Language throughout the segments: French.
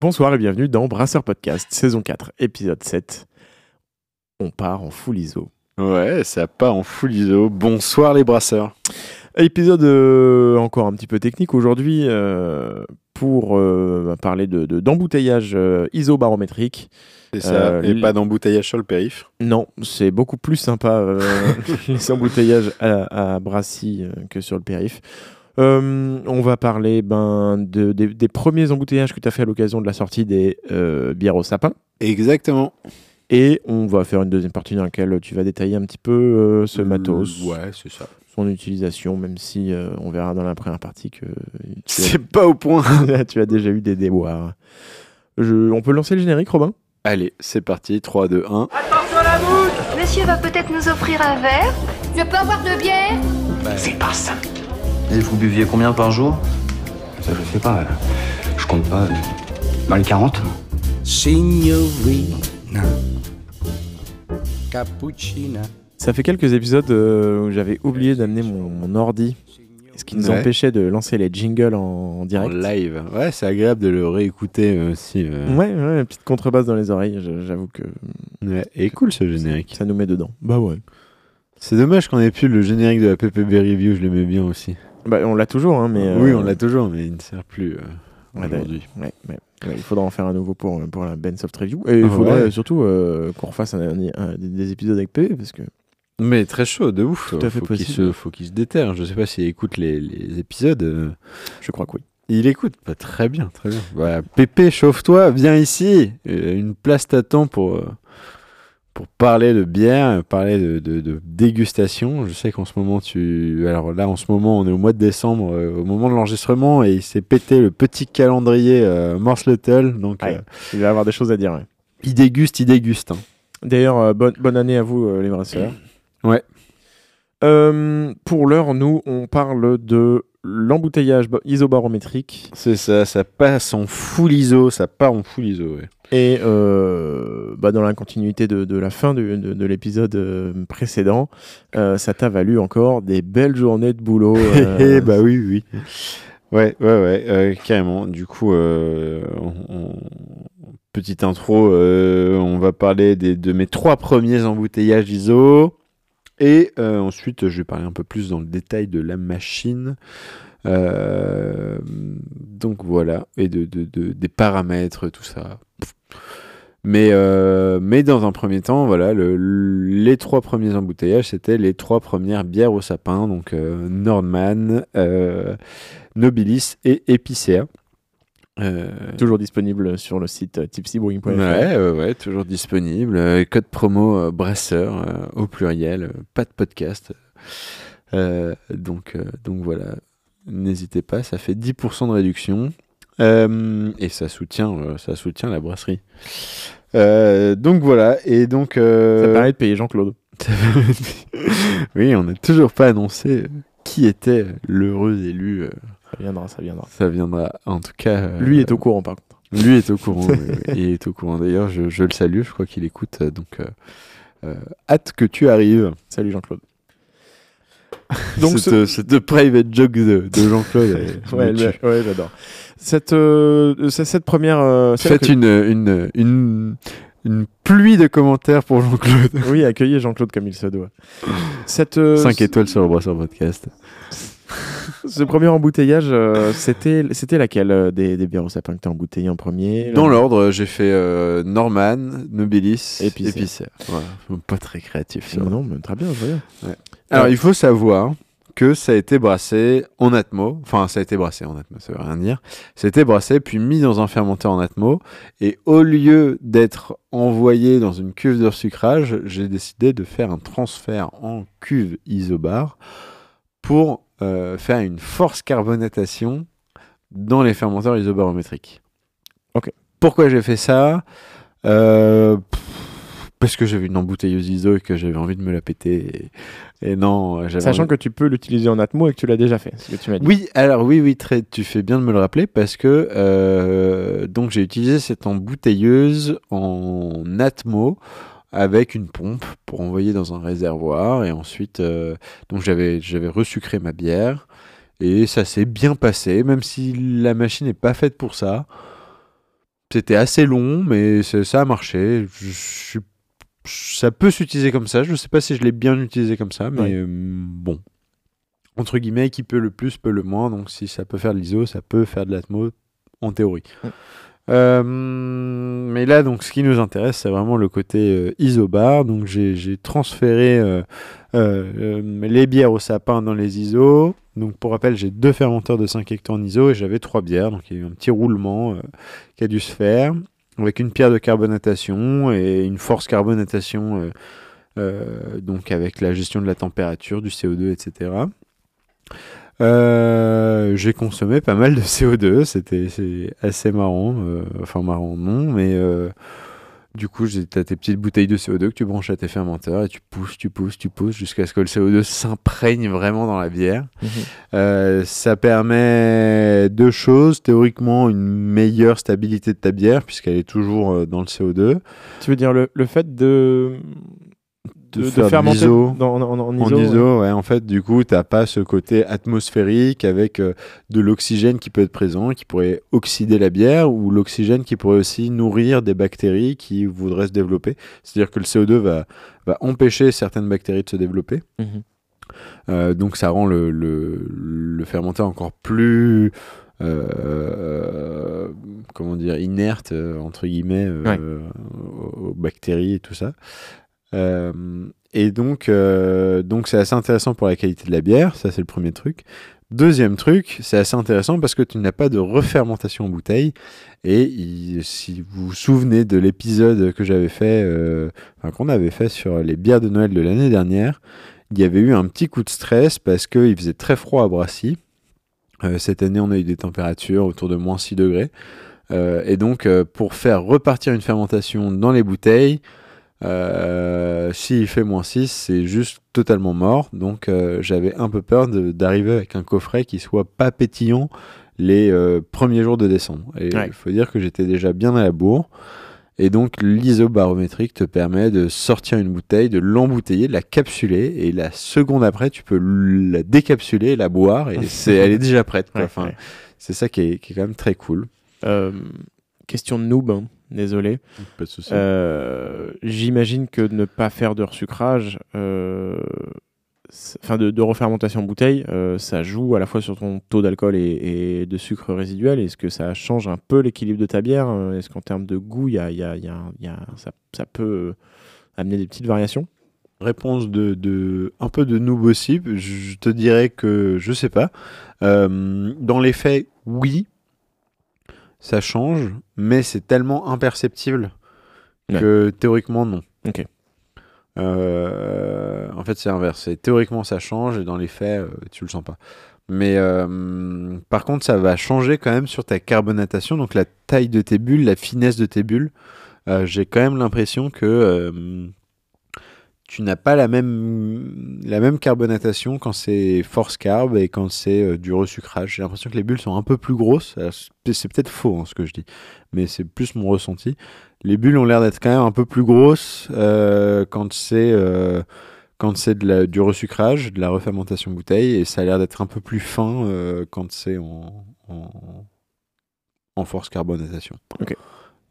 Bonsoir et bienvenue dans Brasseur Podcast, saison 4, épisode 7. On part en full ISO. Ouais, ça part en full ISO. Bonsoir les brasseurs. Épisode euh, encore un petit peu technique aujourd'hui euh, pour euh, parler de, de- d'embouteillage isobarométrique. C'est ça. Et pas d'embouteillage sur le périph. Non, c'est beaucoup plus sympa les embouteillages à, à Brassy que sur le périph. Euh, on va parler ben, de- des, des premiers embouteillages que tu as fait à l'occasion de la sortie des euh, bières au sapin. Exactement. Et on va faire une deuxième partie dans laquelle tu vas détailler un petit peu euh, ce matos, Ouais, c'est ça. son utilisation, même si euh, on verra dans la première partie que C'est pas au point. tu as déjà eu des déboires. Je- on peut lancer le générique, Robin? Allez, c'est parti. 3, 2, 1. Monsieur va peut-être nous offrir un verre Je peux avoir de bière Et vous buviez combien par jour? Ça, je sais pas. Je compte pas. Dans les 40 Signorina Cappuccina. Ça fait quelques épisodes euh, où j'avais oublié d'amener mon, mon ordi, ce qui nous Ouais. empêchait de lancer les jingles en, en direct? En live. Ouais, c'est agréable de le réécouter euh, aussi. euh. Ouais, ouais, une petite contrebasse dans les oreilles, j'avoue que Ouais. Et cool ce générique. ça nous met dedans. Bah ouais. C'est dommage qu'on ait plus le générique de la PPB Review, je l'aimais bien aussi. Bah, on l'a toujours, hein, mais... Oui, euh, on l'a toujours, mais il ne sert plus euh, Ouais, aujourd'hui. Ouais, ouais, ouais, il faudra en faire un nouveau pour, pour la Ben Soft Review. Et il Ah faudrait ouais. surtout euh, qu'on refasse un, un- un- des, des épisodes avec PV parce que Mais très chaud, de ouf. Tout à fait faut qu'il possible. se, faut qu'il se déterre. Je sais pas s'il écoute les, les épisodes. euh, je crois que oui. Il écoute, pas très bien, très bien. Voilà, Pépé, chauffe-toi, viens ici. Euh, Une place t'attend pour, euh, pour parler de bière, parler de, de- de dégustation. Je sais qu'en ce moment, tu. Alors là, en ce moment, on est au mois de décembre, euh, au moment de l'enregistrement, et il s'est pété le petit calendrier euh, Morse Little. Donc, Ouais. euh, Il va avoir des choses à dire. ouais. il déguste, il déguste. hein. D'ailleurs, euh, bonne, bonne année à vous, les brasseurs. Ouais. Pour l'heure, nous, on parle de l'embouteillage ba- isobarométrique C'est ça, ça passe en full ISO, ça part en full ISO, ouais. Et euh, bah, dans la continuité de, de la fin de, de- de l'épisode euh, précédent, euh, ça t'a valu encore des belles journées de boulot. euh, Eh bah oui, oui. Ouais, ouais, ouais, euh, carrément. Du coup, euh, on- on- petite intro, euh, on va parler des- de mes trois premiers embouteillages ISO. Et euh, ensuite, je vais parler un peu plus dans le détail de la machine. Euh, donc voilà, et de, de- de- des paramètres, tout ça. Mais, euh, mais dans un premier temps, voilà, le- les trois premiers embouteillages, c'était les trois premières bières au sapin, donc euh, Nordman, euh, Nobilis et Epicea. Euh, Toujours disponible sur le site tipsybrewing.fr. ouais, ouais, ouais, toujours disponible. Code promo euh, brasseur euh, au pluriel, pas de podcast. Donc, donc voilà, n'hésitez pas, ça fait 10% de réduction. Euh, et ça soutient, euh, ça soutient la brasserie. Euh, donc voilà, et donc. euh, Ça permet de payer Jean-Claude. oui, on n'a toujours pas annoncé qui était l'heureux élu. Ça viendra, ça viendra. ça viendra, en tout cas. Lui est au courant, par contre. Lui est au courant. oui, il est au courant. D'ailleurs, je, je le salue. Je crois qu'il écoute. Donc, hâte que tu arrives. Salut Jean-Claude. Donc, ce- cette, cette private joke de, de Jean-Claude. Ouais, ouais, j'adore. Cette, euh, cette, première. euh, Faites que- une, une, une, une pluie de commentaires pour Jean-Claude. Oui, accueillez Jean-Claude comme il se doit. Cette, euh, 5 étoiles sur le Brasseur Podcast. Ce premier embouteillage, euh, c'était c'était laquelle euh, des, des bières au sapin que tu as embouteillé en premier Dans l'ordre, j'ai fait euh, Norman, Nobilis. Voilà. Pas très créatif, ça. Non, mais très bien, très bien. Alors, il faut savoir que ça a été brassé en atmo. Enfin, ça a été brassé en atmo, ça veut rien dire. Ça a été brassé puis mis dans un fermenteur en atmo. Et au lieu d'être envoyé dans une cuve de sucrage, j'ai décidé de faire un transfert en cuve isobar pour euh, faire une force carbonatation dans les fermenteurs isobarométriques. Ok. Pourquoi j'ai fait ça? Euh, Parce que j'avais une embouteilleuse ISO et que j'avais envie de me la péter. Et, et non, j'avais Sachant envie- que tu peux l'utiliser en Atmo et que tu l'as déjà fait, ce que tu m'as dit. Oui, alors oui, oui, très, tu fais bien de me le rappeler parce que euh, donc j'ai utilisé cette embouteilleuse en Atmo avec une pompe pour envoyer dans un réservoir et ensuite euh, donc j'avais j'avais resucré ma bière et ça s'est bien passé même si la machine n'est pas faite pour ça. c'était assez long, mais ça a marché. Je suis- ça peut s'utiliser comme ça. Je sais pas si je l'ai bien utilisé comme ça, mais Ouais. euh, bon. Entre guillemets, qui peut le plus peut le moins. Donc si ça peut faire de l'ISO, ça peut faire de l'Atmo en théorie. Ouais. Euh, mais là, donc, ce qui nous intéresse, c'est vraiment le côté euh, isobar. Donc, j'ai transféré euh, les bières au sapin dans les ISO. Donc, pour rappel, j'ai deux fermenteurs de 5 hectares en ISO et j'avais trois bières. Donc, il y a eu un petit roulement qui a dû se faire avec une pierre de carbonatation et une force carbonatation. euh, euh, donc, avec la gestion de la température, du CO2, etc. Euh, j'ai consommé pas mal de CO2, c'était assez marrant, enfin marrant non, mais du coup j'ai t'as tes petites bouteilles de CO2 que tu branches à tes fermenteurs et tu pousses, tu pousses, tu pousses jusqu'à ce que le CO2 s'imprègne vraiment dans la bière. Mhm. Euh, ça permet deux choses, théoriquement une meilleure stabilité de ta bière puisqu'elle est toujours euh, dans le CO2. Tu veux dire le, le fait de, de, de faire de dans- en, en- en En ISO, ISO, ouais. ouais. en fait, du coup, t'as pas ce côté atmosphérique avec euh, de l'oxygène qui peut être présent, qui pourrait oxyder la bière, ou l'oxygène qui pourrait aussi nourrir des bactéries qui voudraient se développer. C'est-à-dire que le CO2 va, va empêcher certaines bactéries de se développer. Mhm. Euh, donc ça rend le, le, le fermenteur encore plus euh, comment dire inerte euh, entre guillemets euh, Ouais. aux, aux bactéries et tout ça. Euh, et donc euh, donc c'est assez intéressant pour la qualité de la bière, ça c'est le premier truc. Deuxième truc, c'est assez intéressant parce que tu n'as pas de refermentation en bouteille. Et si vous vous souvenez de l'épisode que j'avais fait, euh, qu'on avait fait sur les bières de Noël de l'année dernière, il y avait eu un petit coup de stress parce qu'il faisait très froid à Brassy. Cette année, on a eu des températures autour de moins 6 degrés. Et donc, pour faire repartir une fermentation dans les bouteilles, euh, s'il fait moins 6, c'est juste totalement mort. Donc, euh, j'avais un peu peur d'arriver avec un coffret qui soit pas pétillant les euh, premiers jours de décembre. Et il Ouais. faut dire que j'étais déjà bien à la bourre. Et donc, l'isobarométrique te permet de sortir une bouteille, de l'embouteiller, de la capsuler, et la seconde après, tu peux la décapsuler, la boire, et c'est, elle est déjà prête. Ouais, Enfin, ouais. C'est ça qui est, qui est quand même très cool. Euh, question de noob, hein, désolé. Pas de souci. Euh, J'imagine que ne pas faire de resucrage, euh, enfin de, de refermentation en bouteille, euh, ça joue à la fois sur ton taux d'alcool et, et de sucre résiduel. Est-ce que ça change un peu l'équilibre de ta bière Euh, Est-ce qu'en termes de goût, y a, y a- y a- ça, ça peut amener des petites variations? Réponse de, de un peu de noob aussi. Je te dirais que je sais pas. Euh, dans les faits, oui, ça change, mais c'est tellement imperceptible que théoriquement non. Ok. Euh, en fait, c'est inverse. Théoriquement, ça change et dans les faits, euh, tu le sens pas. Mais euh, par contre, ça va changer quand même sur ta carbonatation, donc la taille de tes bulles, la finesse de tes bulles. J'ai quand même l'impression que tu n'as pas la même, la même carbonatation quand c'est force carb et quand c'est euh, du resucrage. J'ai l'impression que les bulles sont un peu plus grosses. C'est peut-être faux hein, ce que je dis, mais c'est plus mon ressenti. Les bulles ont l'air d'être quand même un peu plus grosses euh, quand c'est euh, quand c'est du resucrage, de la refermentation bouteille, et ça a l'air d'être un peu plus fin quand c'est en, en, en force carbonatation. Ok.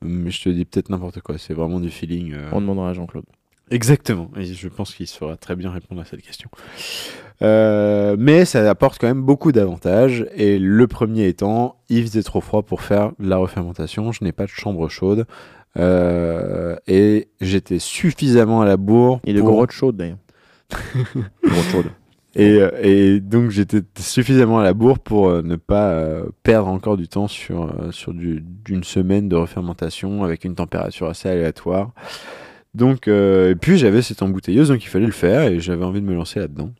Mais je te dis peut-être n'importe quoi, c'est vraiment du feeling. On demandera à Jean-Claude. Exactement, et je pense qu'il saura très bien répondre à cette question. Euh, mais ça apporte quand même beaucoup d'avantages, et le premier étant, il faisait trop froid pour faire la refermentation, je n'ai pas de chambre chaude, euh, et j'étais suffisamment à la bourre. Est de pour- grotte chaude d'ailleurs. grotte chaude. et, euh, et donc j'étais suffisamment à la bourre pour ne pas perdre encore du temps sur, sur du- d'une semaine de refermentation avec une température assez aléatoire. Donc, euh, et puis j'avais cette embouteilleuse, donc il fallait le faire et j'avais envie de me lancer là-dedans.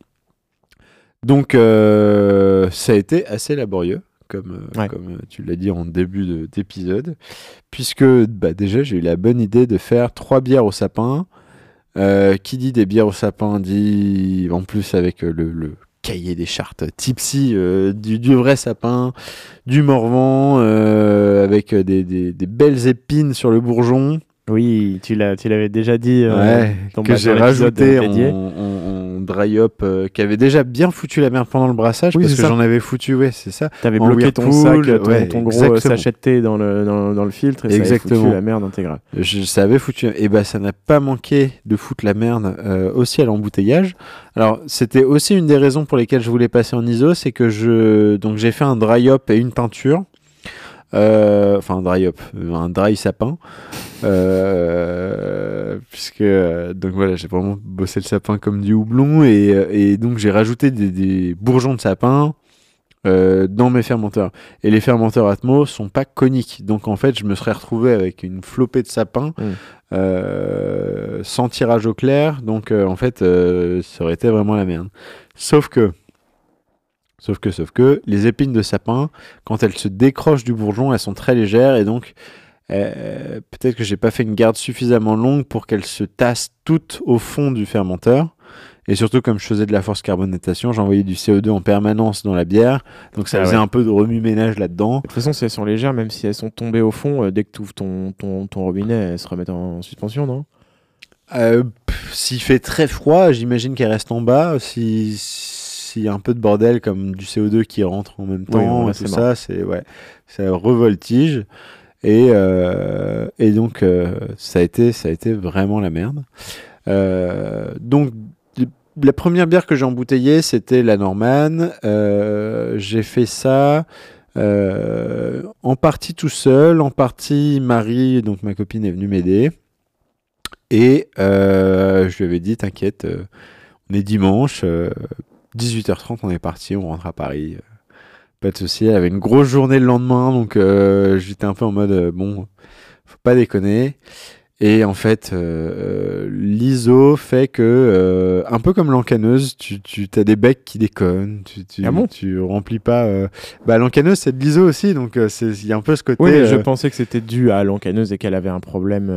Donc euh, ça a été assez laborieux, comme, euh, Ouais. comme tu l'as dit en début de- d'épisode, puisque bah, déjà j'ai eu la bonne idée de faire trois bières au sapin. Euh, qui dit des bières au sapin dit en plus avec le, le cahier des chartes tipsy euh, du, du vrai sapin, du morvan euh, avec des, des- des belles épines sur le bourgeon Oui, tu l'avais déjà dit euh, ouais, dans- que bah, j'ai rajouté en, dédié. en- dry up euh, qui avait déjà bien foutu la merde pendant le brassage Oui, parce que j'en avais foutu, ouais, c'est ça. T'avais bloqué ton sac, ton, ouais, ton gros euh, sachet de thé dans le, dans, dans le filtre et ça avait foutu la merde intégrale. Je, ça avait foutu. Et ben, ça n'a pas manqué de foutre la merde euh, aussi à l'embouteillage. Alors, c'était aussi une des raisons pour lesquelles je voulais passer en ISO, c'est que je donc j'ai fait un dry up et une teinture. Euh, enfin, un dry up, euh, un dry sapin. Euh, puisque euh, donc voilà, j'ai vraiment bossé le sapin comme du houblon et, euh, et donc j'ai rajouté des, des bourgeons de sapin euh, dans mes fermenteurs. Et les fermenteurs Atmo sont pas coniques. Donc en fait, je me serais retrouvé avec une flopée de sapin Mm. euh, sans tirage au clair. Donc en fait, ça aurait été vraiment la merde. Sauf que, sauf que, sauf que, les épines de sapin, quand elles se décrochent du bourgeon, elles sont très légères et donc euh, peut-être que j'ai pas fait une garde suffisamment longue pour qu'elles se tassent toutes au fond du fermenteur. Et surtout, comme je faisais de la force carbonatation, j'envoyais du CO2 en permanence dans la bière. Donc ça Ah faisait ouais. un peu de remue-ménage là-dedans. De toute façon, si elles sont légères, même si elles sont tombées au fond, euh, dès que tu ouvres ton, ton, ton robinet, elles se remettent en suspension, non? Euh, S'il fait très froid, j'imagine qu'elle reste en bas. Si s'il y a un peu de bordel comme du CO2 qui rentre en même temps et tout ça, c'est ouais, ça revoltige. Et, euh, et donc euh, ça a été ça a été vraiment la merde. Euh, donc la première bière que j'ai embouteillée, c'était la Norman. J'ai fait ça en partie tout seul, en partie Marie, donc ma copine, est venue m'aider. Et je lui avais dit, t'inquiète, on est dimanche, euh, 18h30, on est parti, on rentre à Paris. Pas de souci. Elle avait une grosse journée le lendemain, donc euh, j'étais un peu en mode, euh, bon, faut pas déconner. Et en fait, euh, l'ISO fait que, euh, un peu comme l'encaneuse, tu, tu as des becs qui déconnent, tu, tu, Ah bon tu remplis pas. euh, Bah, l'encaneuse, c'est de l'ISO aussi, donc il y a un peu ce côté. Oui, mais je pensais que c'était dû à l'encaneuse et qu'elle avait un problème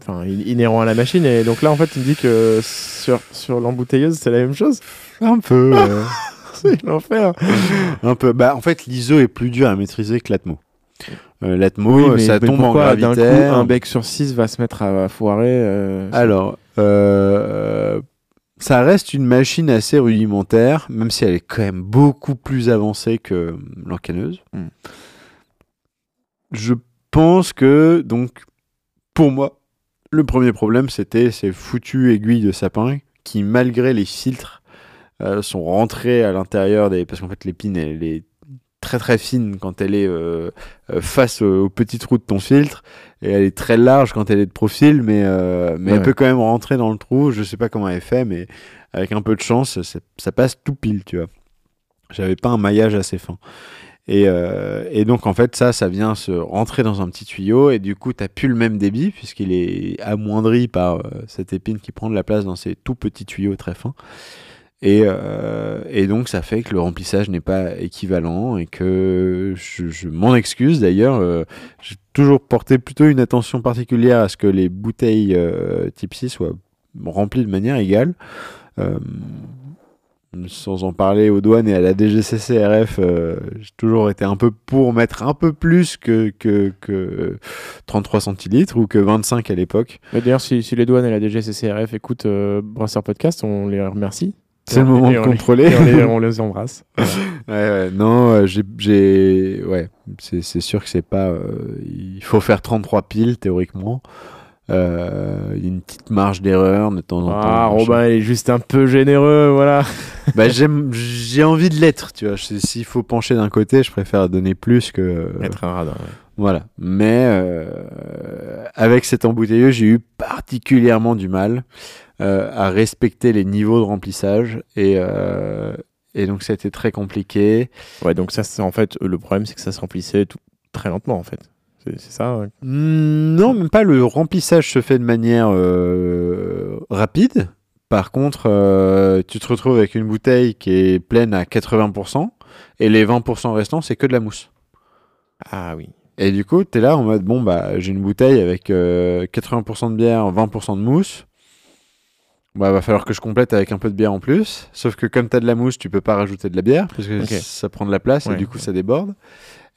enfin, inhérent à la machine. Et donc là, en fait, il me dit que sur, sur l'embouteilleuse, c'est la même chose. un peu. C'est l'enfer. un peu. Bah, en fait, l'ISO est plus dur à maîtriser que l'Atmo. Euh, L'Atmo, Oui, ça mais tombe en pourquoi, d'un coup, gravitaire. un bec sur 6 va se mettre à foirer euh, Alors, euh, ça reste une machine assez rudimentaire, même si elle est quand même beaucoup plus avancée que l'encaneuse. Hmm. Je pense que, donc, pour moi, le premier problème, c'était ces foutues aiguilles de sapin qui, malgré les filtres, euh, sont rentrées à l'intérieur des... Parce qu'en fait, l'épine, elle est très très fine quand elle est euh, euh, face aux, petits trous de ton filtre. Et elle est très large quand elle est de profil mais, euh, mais Ouais. elle peut quand même rentrer dans le trou. Je sais pas comment elle fait mais avec un peu de chance ça, ça passe tout pile tu vois. J'avais pas un maillage assez fin. Et, euh, et donc en fait ça ça vient se rentrer dans un petit tuyau. Et du coup t'as plus le même débit puisqu'il est amoindri par euh, cette épine qui prend de la place dans ces tout petits tuyaux très fins et, euh, et donc ça fait que le remplissage n'est pas équivalent et que je, m'en excuse d'ailleurs. euh, J'ai toujours porté plutôt une attention particulière à ce que les bouteilles euh, type 6 soient remplies de manière égale. Euh, sans en parler aux douanes et à la DGCCRF, j'ai toujours été un peu pour mettre un peu plus que, que, que 33 centilitres ou que 25 à l'époque. D'ailleurs, si, les douanes et la DGCCRF écoutent Brasseur Podcast, on les remercie. C'est le moment de on les- contrôler. on, les, on les embrasse. Voilà. Ouais, ouais, non, euh, j'ai, ouais, c'est, sûr que c'est pas, euh, il faut faire 33 piles théoriquement. Euh, Il y a une petite marge d'erreur de temps en temps. Ah. Robin, il est juste un peu généreux, voilà. Bah, j'ai envie de l'être, tu vois. S'il faut pencher d'un côté, je préfère donner plus que. Être un radin. ouais. Voilà. Mais euh, avec cet embouteilleux, j'ai eu particulièrement du mal à respecter les niveaux de remplissage et, euh, et donc ça a été très compliqué. Ouais, donc ça, c'est en fait, le problème, c'est que ça se remplissait tout, très lentement, en fait. C'est ça. ouais. Hmm, Non, même pas. Le remplissage se fait de manière euh, rapide. Par contre, euh, tu te retrouves avec une bouteille qui est pleine à 80% et les 20% restants, c'est que de la mousse. Ah oui. Et du coup, tu es là en mode bon, bah, j'ai une bouteille avec euh, 80% de bière, 20% de mousse. Bah, va falloir que je complète avec un peu de bière en plus. Sauf que comme tu as de la mousse, tu peux pas rajouter de la bière parce que ça prend de la place et du coup, ouais. ça déborde.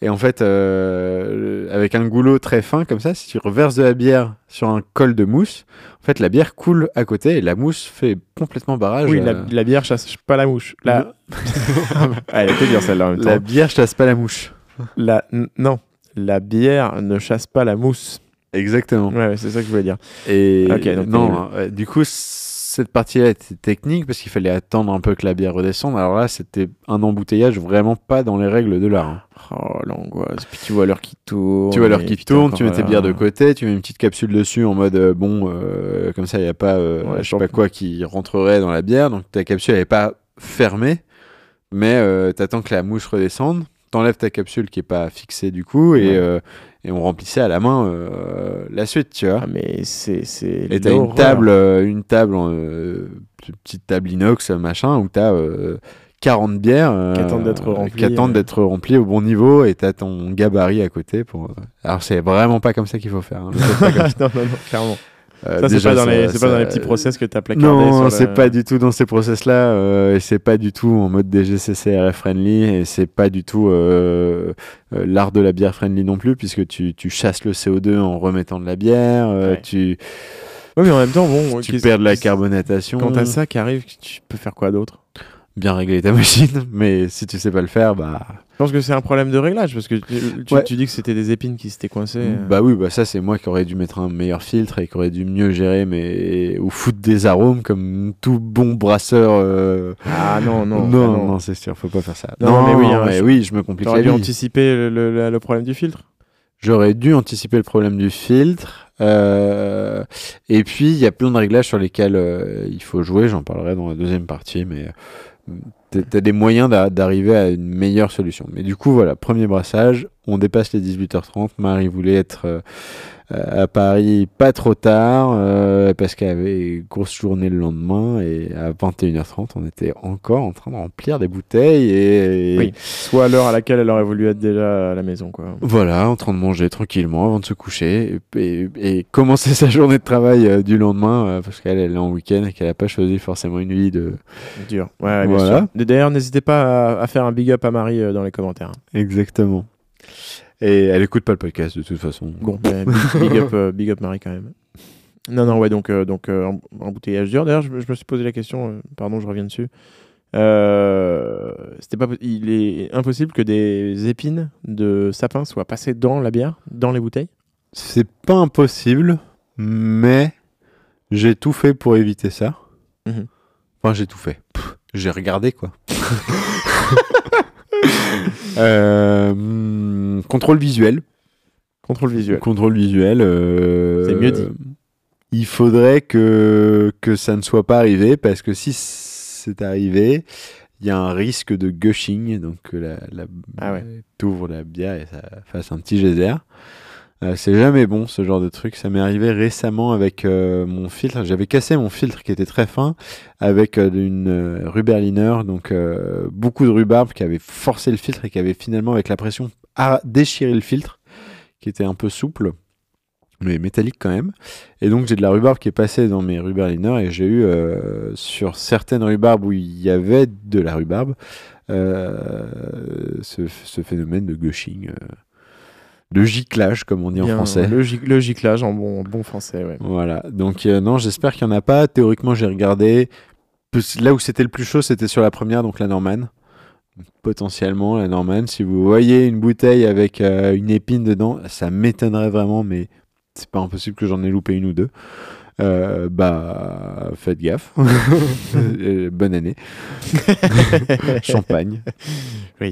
Et en fait, euh, avec un goulot très fin comme ça, si tu reverses de la bière sur un col de mousse, en fait, la bière coule à côté et la mousse fait complètement barrage. Oui, à- la, la bière chasse pas la mouche. La... Ah, Elle était bien celle-là en même la temps. bière chasse pas la mouche. La... Non, la bière ne chasse pas la mousse. Exactement. Ouais, c'est ça que je voulais dire. Et donc non, euh, du coup, cette partie-là était technique parce qu'il fallait attendre un peu que la bière redescende. Alors là, c'était un embouteillage vraiment pas dans les règles de l'art. hein. Oh, l'angoisse. Puis tu vois l'heure qui tourne. Tu vois l'heure qui tourne, tu mets tes bières de côté, tu mets une petite capsule dessus en mode euh, bon, euh, comme ça, il n'y a pas, euh, Ouais, je sais pas quoi qui rentrerait dans la bière. Donc ta capsule elle est pas fermée, mais t'attends que la mouche redescende. T'enlèves ta capsule qui est pas fixée du coup et, Ouais. Et on remplissait à la main euh, la suite, tu vois. Ah, mais c'est. c'est Et t'as une table, euh, une table, euh, petite table inox, machin, où t'as euh, 40 bières euh, Qui attendent d'être remplies, qui attendent d'être remplies au bon niveau, et t'as ton gabarit à côté. Pour... Alors c'est vraiment pas comme ça qu'il faut faire. hein. Pas comme ça. non, non, non, clairement. Euh, Ça, c'est pas, dans les, ça- c'est pas dans les ça- petits process que t'as placardé. Non, le- c'est pas du tout dans ces process-là, euh, et c'est pas du tout en mode DGCC RF friendly, et c'est pas du tout euh, l'art de la bière friendly non plus, puisque tu, tu chasses le CO2 en remettant de la bière, Ouais. tu, mais en même temps, bon. tu perds de la carbonatation. Quand t'as ça qui arrive, tu peux faire quoi d'autre? Bien régler ta machine, mais si tu sais pas le faire, bah, Je pense que c'est un problème de réglage parce que tu, tu- Ouais. tu dis que c'était des épines qui s'étaient coincées. euh. bah oui, bah ça c'est moi qui aurais dû mettre un meilleur filtre et qui aurait dû mieux gérer mais ou foutre des arômes comme tout bon brasseur. euh, Ah non, non. non, ah non, c'est sûr, faut pas faire ça. Non, mais oui, hein, mais je- oui, je me complique T'aurais dû anticiper le, le- le- le problème du filtre. J'aurais dû anticiper le problème du filtre. euh, et puis il y a plein de réglages sur lesquels euh, il faut jouer. J'en parlerai dans la deuxième partie, mais t'as- t'as des moyens d'a- d'arriver à une meilleure solution. Mais du coup, voilà, premier brassage. On dépasse les 18h30. Marie voulait être euh, à Paris pas trop tard euh, parce qu'elle avait une grosse journée le lendemain et à 21h30 on était encore en train de remplir des bouteilles et, et Oui. Soit à l'heure à laquelle elle aurait voulu être déjà à la maison, quoi. voilà, en train de manger tranquillement avant de se coucher et, et- et commencer sa journée de travail euh, du lendemain euh, parce qu'elle elle est en week-end et qu'elle n'a pas choisi forcément une vie de. Dur. Ouais, Voilà. sûr. D'ailleurs, n'hésitez pas à, à faire un big up à Marie dans les commentaires. Exactement. Et elle écoute pas le podcast de toute façon. Bon, ben, big, big up, euh, big up Marie quand même. Non, non, ouais, donc, euh, donc euh, em- embouteillage dur. D'ailleurs, je, me- je me suis posé la question, euh, pardon, je reviens dessus. Euh, c'était pas, il est impossible que des épines de sapin soient passées dans la bière, dans les bouteilles? C'est pas impossible, mais j'ai tout fait pour éviter ça. Mhm. Enfin, j'ai tout fait. J'ai regardé quoi. Euh, contrôle visuel. Contrôle visuel. Contrôle visuel. euh, C'est mieux dit. Il faudrait que, que ça ne soit pas arrivé parce que si c'est arrivé, il y a un risque de gushing, donc la, la Ah ouais. t'ouvres la bière et ça fasse un petit geyser. Euh, c'est jamais bon ce genre de truc. Ça m'est arrivé récemment avec euh, mon filtre. J'avais cassé mon filtre qui était très fin avec euh, une Ruberliner, donc beaucoup de rhubarbe qui avait forcé le filtre et qui avait finalement avec la pression déchiré le filtre, qui était un peu souple, mais métallique quand même. Et donc j'ai de la rhubarbe qui est passée dans mes Ruberliner et j'ai eu sur certaines rhubarbes où il y avait de la rhubarbe ce, phénomène de gushing. De giclage, comme on dit Bien, en français. Le, gic- le giclage en bon, bon français, ouais. Voilà, donc euh, non, j'espère qu'il n'y en a pas. Théoriquement, j'ai regardé. Là où c'était le plus chaud, c'était sur la première, donc la Norman. Potentiellement, la Norman. Si vous voyez une bouteille avec euh, une épine dedans, ça m'étonnerait vraiment, mais c'est pas impossible que j'en ai loupé une ou deux. Euh, bah, faites gaffe. Bonne année. Champagne. Oui.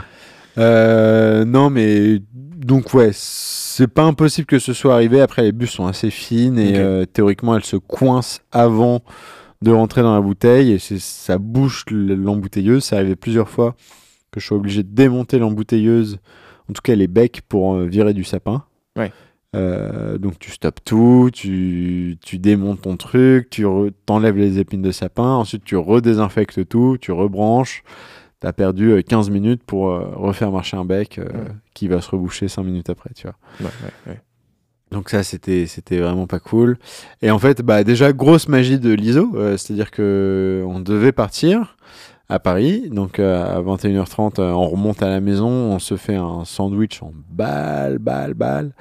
Euh, non, mais donc ouais, c'est pas impossible que ce soit arrivé. Après, les bus sont assez fines et euh, théoriquement, elles se coincent avant de rentrer dans la bouteille et ça bouche l'embouteilleuse. C'est arrivé plusieurs fois que je suis obligé de démonter l'embouteilleuse, en tout cas les becs, pour euh, virer du sapin. Ouais. Euh, donc tu stoppes tout, tu, tu démontes ton truc, tu t'enlèves les épines de sapin, ensuite tu redésinfectes tout, tu rebranches. T'as perdu euh, 15 minutes pour euh, refaire marcher un bec euh, Ouais. qui va se reboucher 5 minutes après, tu vois. Ouais. Donc ça, c'était c'était vraiment pas cool. Et en fait, bah déjà grosse magie de l'ISO, euh, c'est-à-dire que on devait partir. à Paris. Donc euh, à 21h30, euh, on remonte à la maison, on se fait un sandwich en balle, balle, balle.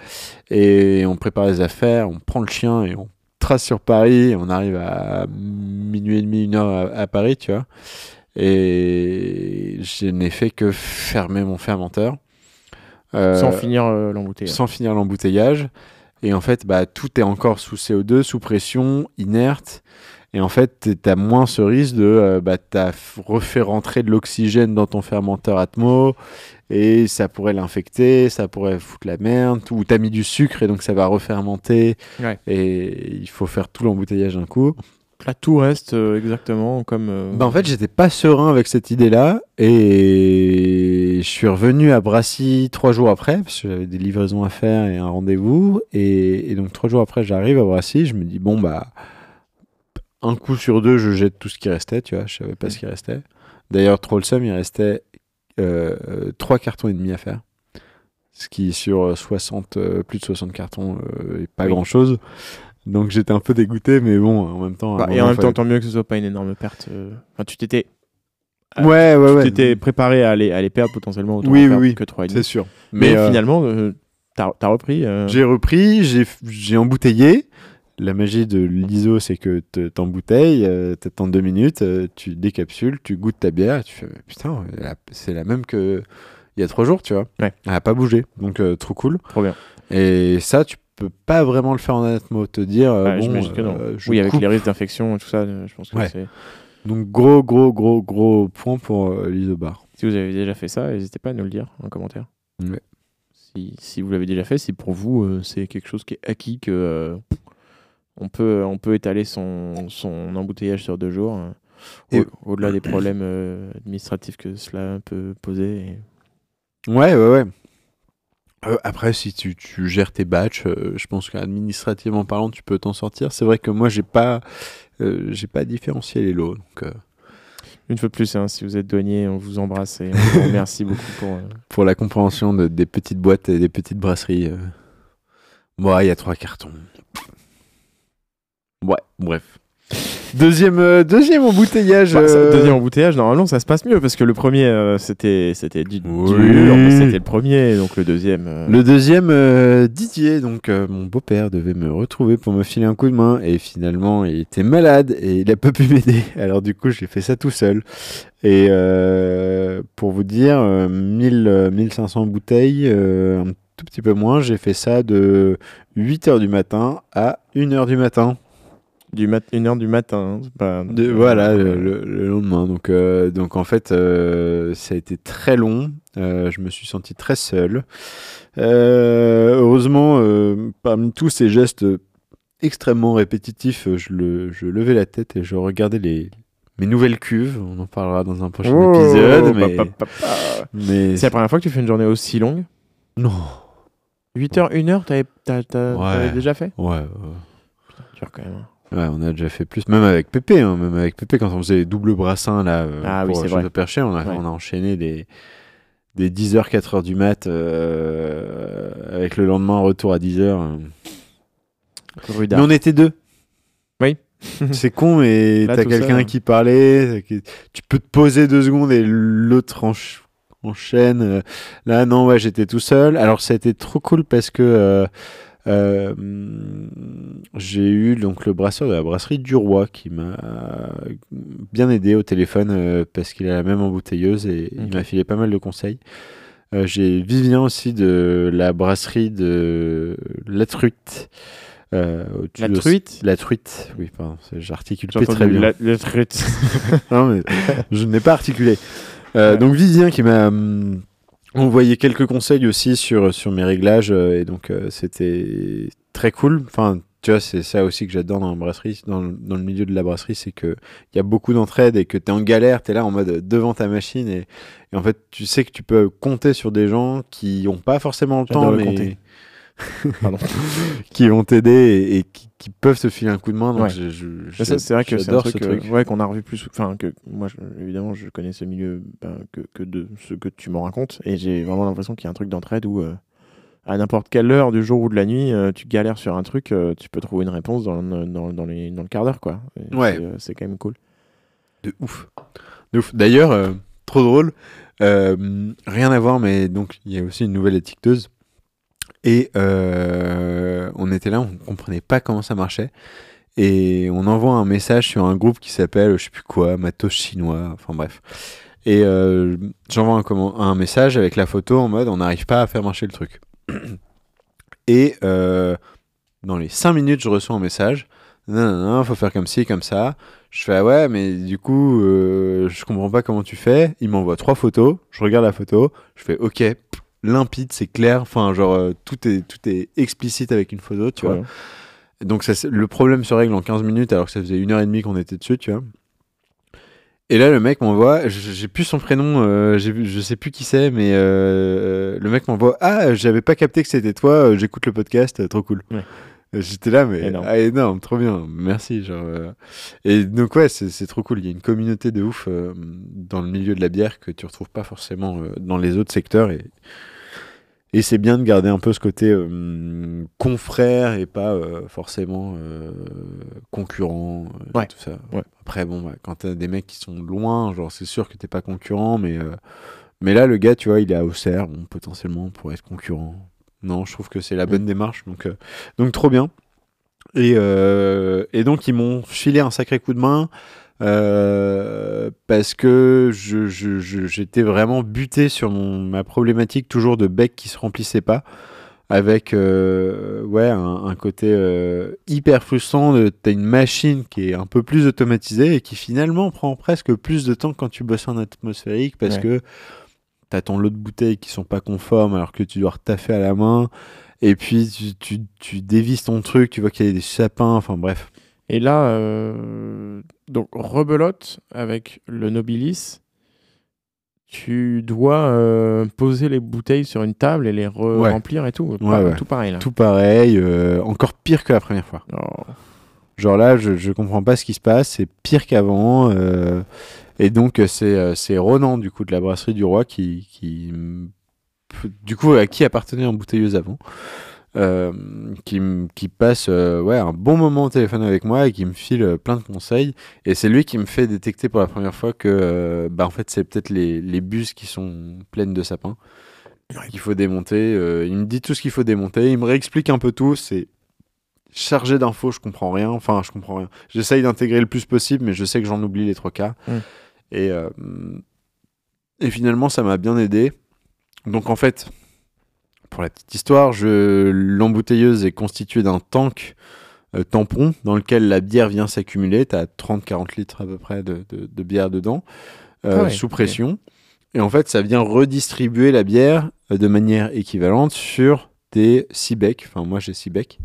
Et on prépare les affaires, on prend le chien et on trace sur Paris. On arrive à minuit et demi, une heure à, à Paris, tu vois. Et je n'ai fait que fermer mon fermenteur. Euh, Sans finir euh, l'embouteillage. sans finir l'embouteillage. Et en fait, bah, tout est encore sous CO2, sous pression, inerte. Et en fait, tu as moins ce risque de. Euh, bah, tu as refait rentrer de l'oxygène dans ton fermenteur Atmo. Et ça pourrait l'infecter, ça pourrait foutre la merde. Ou tu as mis du sucre et donc ça va refermenter. Ouais. Et il faut faire tout l'embouteillage d'un coup. Là, tout reste euh, exactement comme. euh, Bah, en fait, j'étais pas serein avec cette idée-là. Et je suis revenu à Brassy trois jours après, parce que j'avais des livraisons à faire et un rendez-vous. Et, et donc, trois jours après, j'arrive à Brassy. Je me dis, bon, bah, un coup sur deux, je jette tout ce qui restait, tu vois. Je savais pas ce qui restait. D'ailleurs, trop le seum, il restait euh, trois cartons et demi à faire. Ce qui, sur 60, euh, plus de 60 cartons, est pas Oui. grand-chose. Donc, j'étais un peu dégoûté, mais bon, en même temps. bah, et en même temps, fallait- tant mieux que ce soit pas une énorme perte. euh. Enfin, tu t'étais. Ah, Ouais, ouais, tu ouais. t'étais préparé à aller, à les perdre potentiellement autant Oui, oui, oui. que 3,5. C'est sûr. Mais, euh, finalement, euh, t'as as repris. euh, j'ai repris, j'ai embouteillé. La magie de l'ISO, c'est que te- t'embouteilles, euh, t'attends deux minutes, euh, tu décapsules, tu goûtes ta bière, et tu fais putain, c'est la même que il y a trois jours, tu vois. Ouais. Elle a pas bougé, donc euh, trop cool. Trop bien. Et ça, tu peux pas vraiment le faire en atmo, te dire. euh, bon, que non. euh, je Oui, avec les risques d'infection et tout ça, euh, je pense que Ouais. c'est. Donc gros, gros, gros, gros point pour euh, l'ISOBAR. Si vous avez déjà fait ça, n'hésitez pas à nous le dire en commentaire. Ouais. Si, si vous l'avez déjà fait, si pour vous euh, c'est quelque chose qui est acquis, que euh, on, peut, on peut étaler son, son embouteillage sur deux jours, au- au-delà des problèmes administratifs que cela peut poser. et- Ouais, ouais, ouais. Euh, après, si tu, tu gères tes batchs, euh, je pense qu'administrativement parlant, tu peux t'en sortir. C'est vrai que moi, j'ai pas, euh, j'ai pas différencié les lots. Donc, Une fois de plus, hein, si vous êtes douanier, on vous embrasse et on vous remercie beaucoup pour. pour la compréhension de- des petites boîtes et des petites brasseries, bon, il y a trois cartons. Ouais, bref. Deuxième, euh, deuxième embouteillage. Bah, ça- euh, Deuxième embouteillage, normalement ça se passe mieux parce que le premier euh, c'était c'était du Oui. c'était le premier, donc le deuxième. euh, Le deuxième, Didier, donc mon beau-père devait me retrouver pour me filer un coup de main et finalement il était malade et il a pas pu m'aider. Alors du coup j'ai fait ça tout seul. Et pour vous dire, euh, 1000, euh, 1500 bouteilles, un tout petit peu moins, j'ai fait ça de 8h du matin à 1h du matin. Du mat une heure du matin. hein, c'est pas- De, voilà, le, le- le lendemain. Donc, euh, donc en fait, euh, ça a été très long. Euh, je me suis senti très seul. Heureusement, parmi tous ces gestes extrêmement répétitifs, je, le, je levais la tête et je regardais les, mes nouvelles cuves. On en parlera dans un prochain Oh, épisode. Mais, C'est la première fois que tu fais une journée aussi longue? Non. 8 heures, 1 heure, t'avais Ouais. déjà fait? Ouais, ouais. Dur quand même. Hein. Ouais, on a déjà fait plus, même avec Pépé, hein, même avec Pépé quand on faisait les doubles brassins là, euh, Ah oui, pour vrai. au Perché, on a, Ouais. on a enchaîné des, des 10h, 4h du mat, euh, avec le lendemain retour à 10h. Rudard. Mais on était deux. Oui. c'est con, mais t'as quelqu'un seul. qui parlait, qui- tu peux te poser deux secondes et l'autre ench- enchaîne. euh. Là, non, ouais, j'étais tout seul. Alors, ça a été trop cool parce que euh, euh, j'ai eu donc le brasseur de la brasserie du Roi qui m'a bien aidé au téléphone euh, parce qu'il a la même embouteilleuse et il m'a filé pas mal de conseils. Euh, j'ai Vivien aussi de la brasserie de La Truite. euh, La truite? La truite, oui, pardon, j'articule très bien. la, la truite. Non, mais je n'ai pas articulé. Ouais. Donc Vivien qui m'a hum, envoyé quelques conseils aussi sur, sur mes réglages euh, et donc euh, c'était très cool. Enfin, tu vois, c'est ça aussi que j'adore dans la brasserie, dans le, dans le milieu de la brasserie, c'est que il y a beaucoup d'entraide et que tu es en galère, tu es là en mode devant ta machine et, et en fait, tu sais que tu peux compter sur des gens qui n'ont pas forcément le temps mais compter. Pardon. qui vont t'aider et, et qui, qui peuvent te filer un coup de main. Donc Ouais. je- je- Mais ça, c'est vrai que c'est un truc, euh, truc. ouais, qu'on a revu plus. Enfin, que moi, évidemment, je connais ce milieu ben, que, que de ce que tu m'en racontes. Et j'ai vraiment l'impression qu'il y a un truc d'entraide où, euh, à n'importe quelle heure du jour ou de la nuit, euh, tu galères sur un truc, tu peux trouver une réponse dans, le- dans, dans les, dans le quart d'heure, quoi. Et Ouais. c'est, quand même cool. De ouf. De ouf. D'ailleurs, trop drôle. rien à voir, mais donc il y a aussi une nouvelle étiqueteuse. Et euh, on était là, on comprenait pas comment ça marchait. Et on envoie un message sur un groupe qui s'appelle, je sais plus quoi, Matos chinois, enfin bref. Et euh, j'envoie un, message avec la photo en mode on n'arrive pas à faire marcher le truc. Et euh, dans les 5 minutes, je reçois un message. Non, non, non, faut faire comme ci, comme ça. Je fais ah ouais, mais du coup, je comprends pas comment tu fais. Il m'envoie trois photos. Je regarde la photo. Je fais ok, limpide, c'est clair. Enfin, genre euh, tout est tout est explicite avec une photo, tu vois. Donc ça, le problème se règle en 15 minutes alors que ça faisait une heure et demie qu'on était dessus, tu vois. Et là, le mec m'envoie, j'ai plus son prénom, euh, je sais plus qui c'est, mais euh, le mec m'envoie Ah, j'avais pas capté que c'était toi, j'écoute le podcast, trop cool. Ouais. Euh, J'étais là, mais Énorme. ah, énorme, trop bien, merci. Genre, euh. Et donc, ouais, c'est trop cool. Il y a une communauté de ouf euh, dans le milieu de la bière que tu retrouves pas forcément euh, dans les autres secteurs. Et, et c'est bien de garder un peu ce côté confrère et pas forcément concurrent, Ouais. tout ça. Ouais. Après, bon, bah, quand t'as des mecs qui sont loin, genre c'est sûr que t'es pas concurrent, mais, mais là, le gars, tu vois, il est à Auxerre, bon, potentiellement, pourrait être concurrent. Non, je trouve que c'est la bonne démarche, donc, euh, donc trop bien. Et, euh, et donc, ils m'ont filé un sacré coup de main. euh, parce que je, je- je- j'étais vraiment buté sur mon, ma problématique toujours de bec qui se remplissait pas avec euh, ouais un, un côté euh, hyper frustrant de t'as une machine qui est un peu plus automatisée et qui finalement prend presque plus de temps quand tu bosses en atmosphérique parce Ouais. que t'as ton lot de bouteilles qui sont pas conformes alors que tu dois retaffer à la main et puis tu, tu, tu dévises ton truc tu vois qu'il y a des sapins enfin bref Et là, euh, donc rebelote avec le Nobilis. Tu dois euh, poser les bouteilles sur une table et les re- Ouais. remplir et tout. Ouais, Pas- ouais. Tout pareil là. tout pareil euh, encore pire que la première fois Oh. Genre là, je, je comprends pas ce qui se passe, c'est pire qu'avant. Et donc, euh, c'est euh, c'est Ronan, du coup, de la brasserie du Roi, qui, qui du coup, à qui appartenait Embouteilleuse avant, euh, qui, qui passe euh, ouais, un bon moment au téléphone avec moi et qui me file euh, plein de conseils. Et c'est lui qui me fait détecter pour la première fois que, bah, en fait, c'est peut-être les, les bus qui sont pleines de sapins qu'il faut démonter. il me dit tout ce qu'il faut démonter, il me réexplique un peu tout. C'est chargé d'infos, je comprends rien. Enfin, je comprends rien. J'essaye d'intégrer le plus possible, mais je sais que j'en oublie les trois quarts. Mm. Et, euh, et finalement, ça m'a bien aidé. Donc, en fait, pour la petite histoire, l'embouteilleuse est constituée d'un tank euh, tampon dans lequel la bière vient s'accumuler. Tu as 30-40 litres à peu près de, de- de bière dedans, euh, Ah ouais, sous pression. Et en fait, ça vient redistribuer la bière de manière équivalente sur des 6 becs. Enfin, moi, j'ai 6 becs.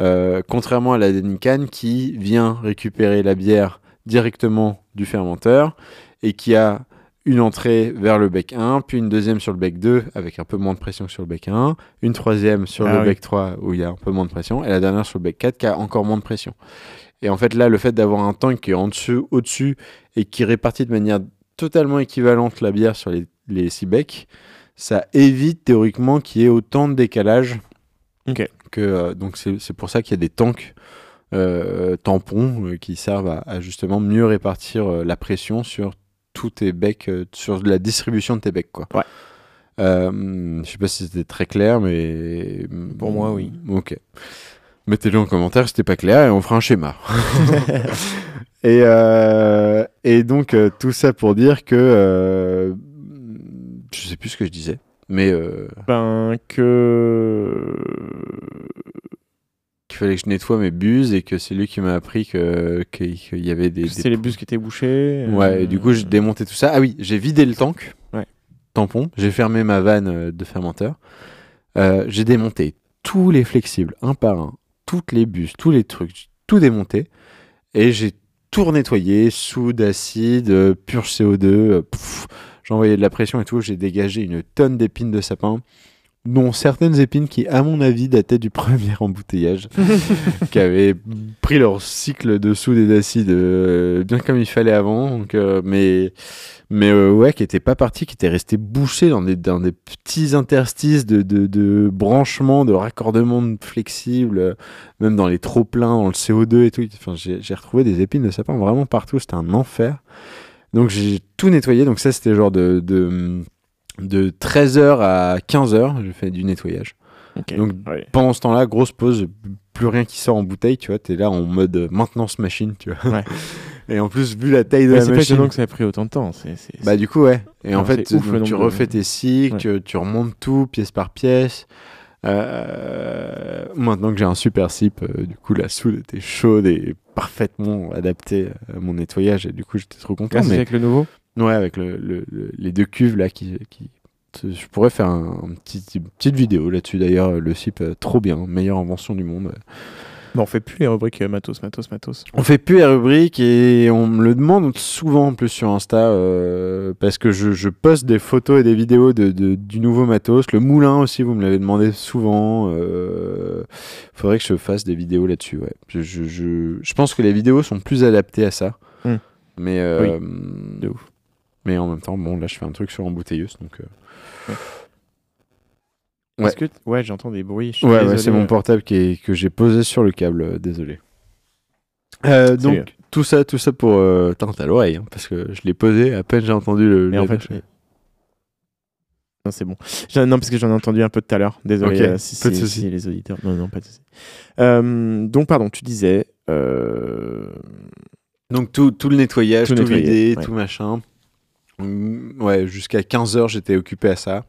Euh, contrairement à la Denican qui vient récupérer la bière directement du fermenteur et qui a une entrée vers le bec 1, puis une deuxième sur le bec 2 avec un peu moins de pression que sur le bec 1, une troisième sur Ah le oui. bec 3 où il y a un peu moins de pression, et la dernière sur le bec 4 qui a encore moins de pression. Et en fait là, le fait d'avoir un tank qui est en dessous, au-dessus et qui répartit de manière totalement équivalente la bière sur les, les six becs, ça évite théoriquement qu'il y ait autant de décalage que euh, donc c'est pour ça qu'il y a des tanks tampons euh, qui servent à, à justement mieux répartir euh, la pression sur tous tes becs, euh, sur la distribution de tes becs quoi. Ouais. Euh, je sais pas si c'était très clair, mais Pour moi, oui. Ok. Mettez-le en commentaire si c'était pas clair et on fera un schéma. et, euh, et donc euh, tout ça pour dire que euh, je sais plus ce que je disais, mais euh, Ben que. Qu'il fallait que je nettoie mes buses et que c'est lui qui m'a appris que qu'il y avait des, des C'est les bus qui étaient bouchés. Ouais, et du coup, j'ai euh, démonté tout ça. Ah oui, j'ai vidé le tank. Ouais. Tampon. J'ai fermé ma vanne euh, de fermenteur. Euh, j'ai démonté tous les flexibles, un par un. Toutes les bus, tous les trucs. Tout démonté. Et j'ai tout nettoyé. Soude, acide, euh, purge CO2. euh, pff, j'ai envoyé de la pression et tout. J'ai dégagé une tonne d'épines de sapin. Dont certaines épines qui, à mon avis, dataient du premier embouteillage qui avaient pris leur cycle de soude et d'acide euh, bien comme il fallait avant. Donc, euh, mais mais euh, ouais, qui n'étaient pas partis, qui étaient restés bouchés dans des, dans des petits interstices de, de, de branchements, de raccordements de flexibles, même dans les trop pleins, dans le CO2 et tout. Enfin, j'ai j'ai retrouvé des épines de sapin vraiment partout. C'était un enfer. Donc j'ai tout nettoyé. Donc ça, c'était genre de, de, de 13h à 15h, j'ai fait du nettoyage. Ok. Donc, Ouais. Pendant ce temps-là, grosse pause, plus rien qui sort en bouteille, tu vois, t'es là en mode euh, maintenance machine, tu vois. Ouais. Et en plus, vu la taille de Ouais, la c'est pas machine. que ça ait pris autant de temps. C'est, c'est- Bah du coup ouais. Et en Alors, fait ouf, donc, tu refais tes cycles, tu remontes tout pièce par pièce. Euh, maintenant que j'ai un super sip, euh, du coup la soude était chaude et parfaitement adaptée à mon nettoyage et du coup j'étais trop content. Ah, mais avec le nouveau? Ouais avec le, le- le- les deux cuves là qui, qui je pourrais faire un, un petit, une petite vidéo là-dessus d'ailleurs le sip euh, trop bien meilleure invention du monde. Bon, on fait plus les rubriques euh, matos, matos, matos. On fait plus les rubriques et on me le demande souvent en plus sur Insta euh, parce que je, je poste des photos et des vidéos de, de- du nouveau matos. Le moulin aussi, vous me l'avez demandé souvent. Euh, faudrait que je fasse des vidéos là-dessus. Ouais. Je, je, je, pense que les vidéos sont plus adaptées à ça. Hmm. Mais, euh, de ouf. Mais en même temps, bon, là je fais un truc sur embouteilleuse. Donc, euh, Ouais. Que ouais, j'entends des bruits. je suis Ouais, c'est mon portable qui est- que j'ai posé sur le câble, euh, désolé. Euh, donc, tout ça, tout ça pour. Euh... Attends, t'as l'oreille, hein, parce que je l'ai posé, à peine j'ai entendu le. Mais en le- fait, je- non, c'est bon. Non, parce que j'en ai entendu un peu tout à l'heure. Désolé Ok, euh, si, pas de si- souci. si les auditeurs. Non, non, pas de souci. Euh, donc, pardon, tu disais. euh, Donc, tout, tout le nettoyage, Tout tout, nettoyer, vidé, ouais. tout machin. Mm, Ouais, jusqu'à 15h, j'étais occupé à ça.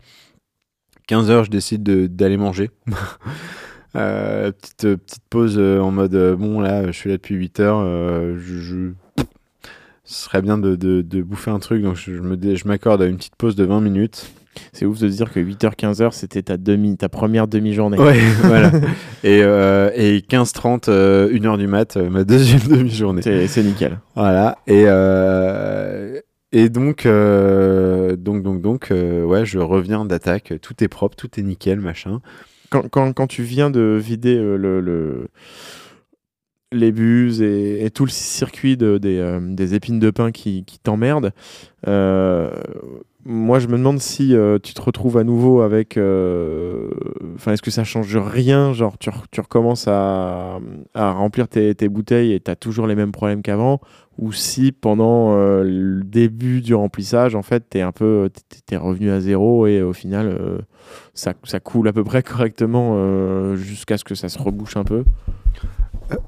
15h, je décide de- d'aller manger. Euh, petite, euh, petite pause euh, en mode euh, bon, là, je suis là depuis 8h. je, je- Ce serait bien de, de- de bouffer un truc, donc je, je m'accorde à une petite pause de 20 minutes. C'est ouf de se dire que 8h-15h, c'était ta, demi, ta première demi-journée. Ouais, voilà. Et, euh, et 15-30, 1h du mat, euh, ma deuxième demi-journée. C'est c'est nickel. Voilà. Et, euh, et donc, euh, donc, donc, donc, euh, ouais, je reviens d'attaque. Tout est propre, tout est nickel, machin. Quand, quand, quand tu viens de vider euh, le, le- les buses et, tout le circuit de- des, des épines de pain qui, t'emmerdent, moi je me demande si tu te retrouves à nouveau avec. Enfin, est-ce que ça change rien? Genre, tu, re- tu recommences à, à remplir tes, tes bouteilles et tu as toujours les mêmes problèmes qu'avant? Ou si pendant euh, le début du remplissage, en fait, tu es un peu. t'es- t'es revenu à zéro et au final. euh, ça, ça coule à peu près correctement euh, jusqu'à ce que ça se rebouche un peu.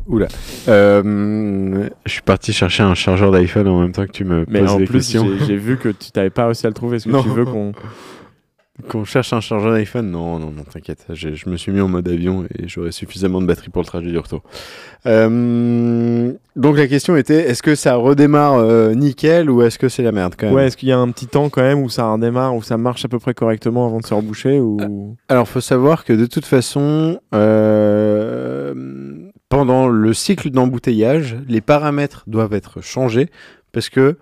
Oula. Euh, je suis parti chercher un chargeur d'iPhone en même temps que tu me Mais poses en des plus, j'ai vu que tu n'avais pas réussi à le trouver. Est-ce que Non. tu veux qu'on. Qu'on cherche un chargeur d'iPhone Non, non, non, t'inquiète. Je, me suis mis en mode avion et j'aurai suffisamment de batterie pour le trajet du retour. Euh, donc la question était est-ce que ça redémarre euh, nickel ou est-ce que c'est la merde quand même? Ouais, est-ce qu'il y a un petit temps quand même où ça redémarre, où ça marche à peu près correctement avant de se reboucher ou... Alors, faut savoir que de toute façon, euh, pendant le cycle d'embouteillage, les paramètres doivent être changés parce que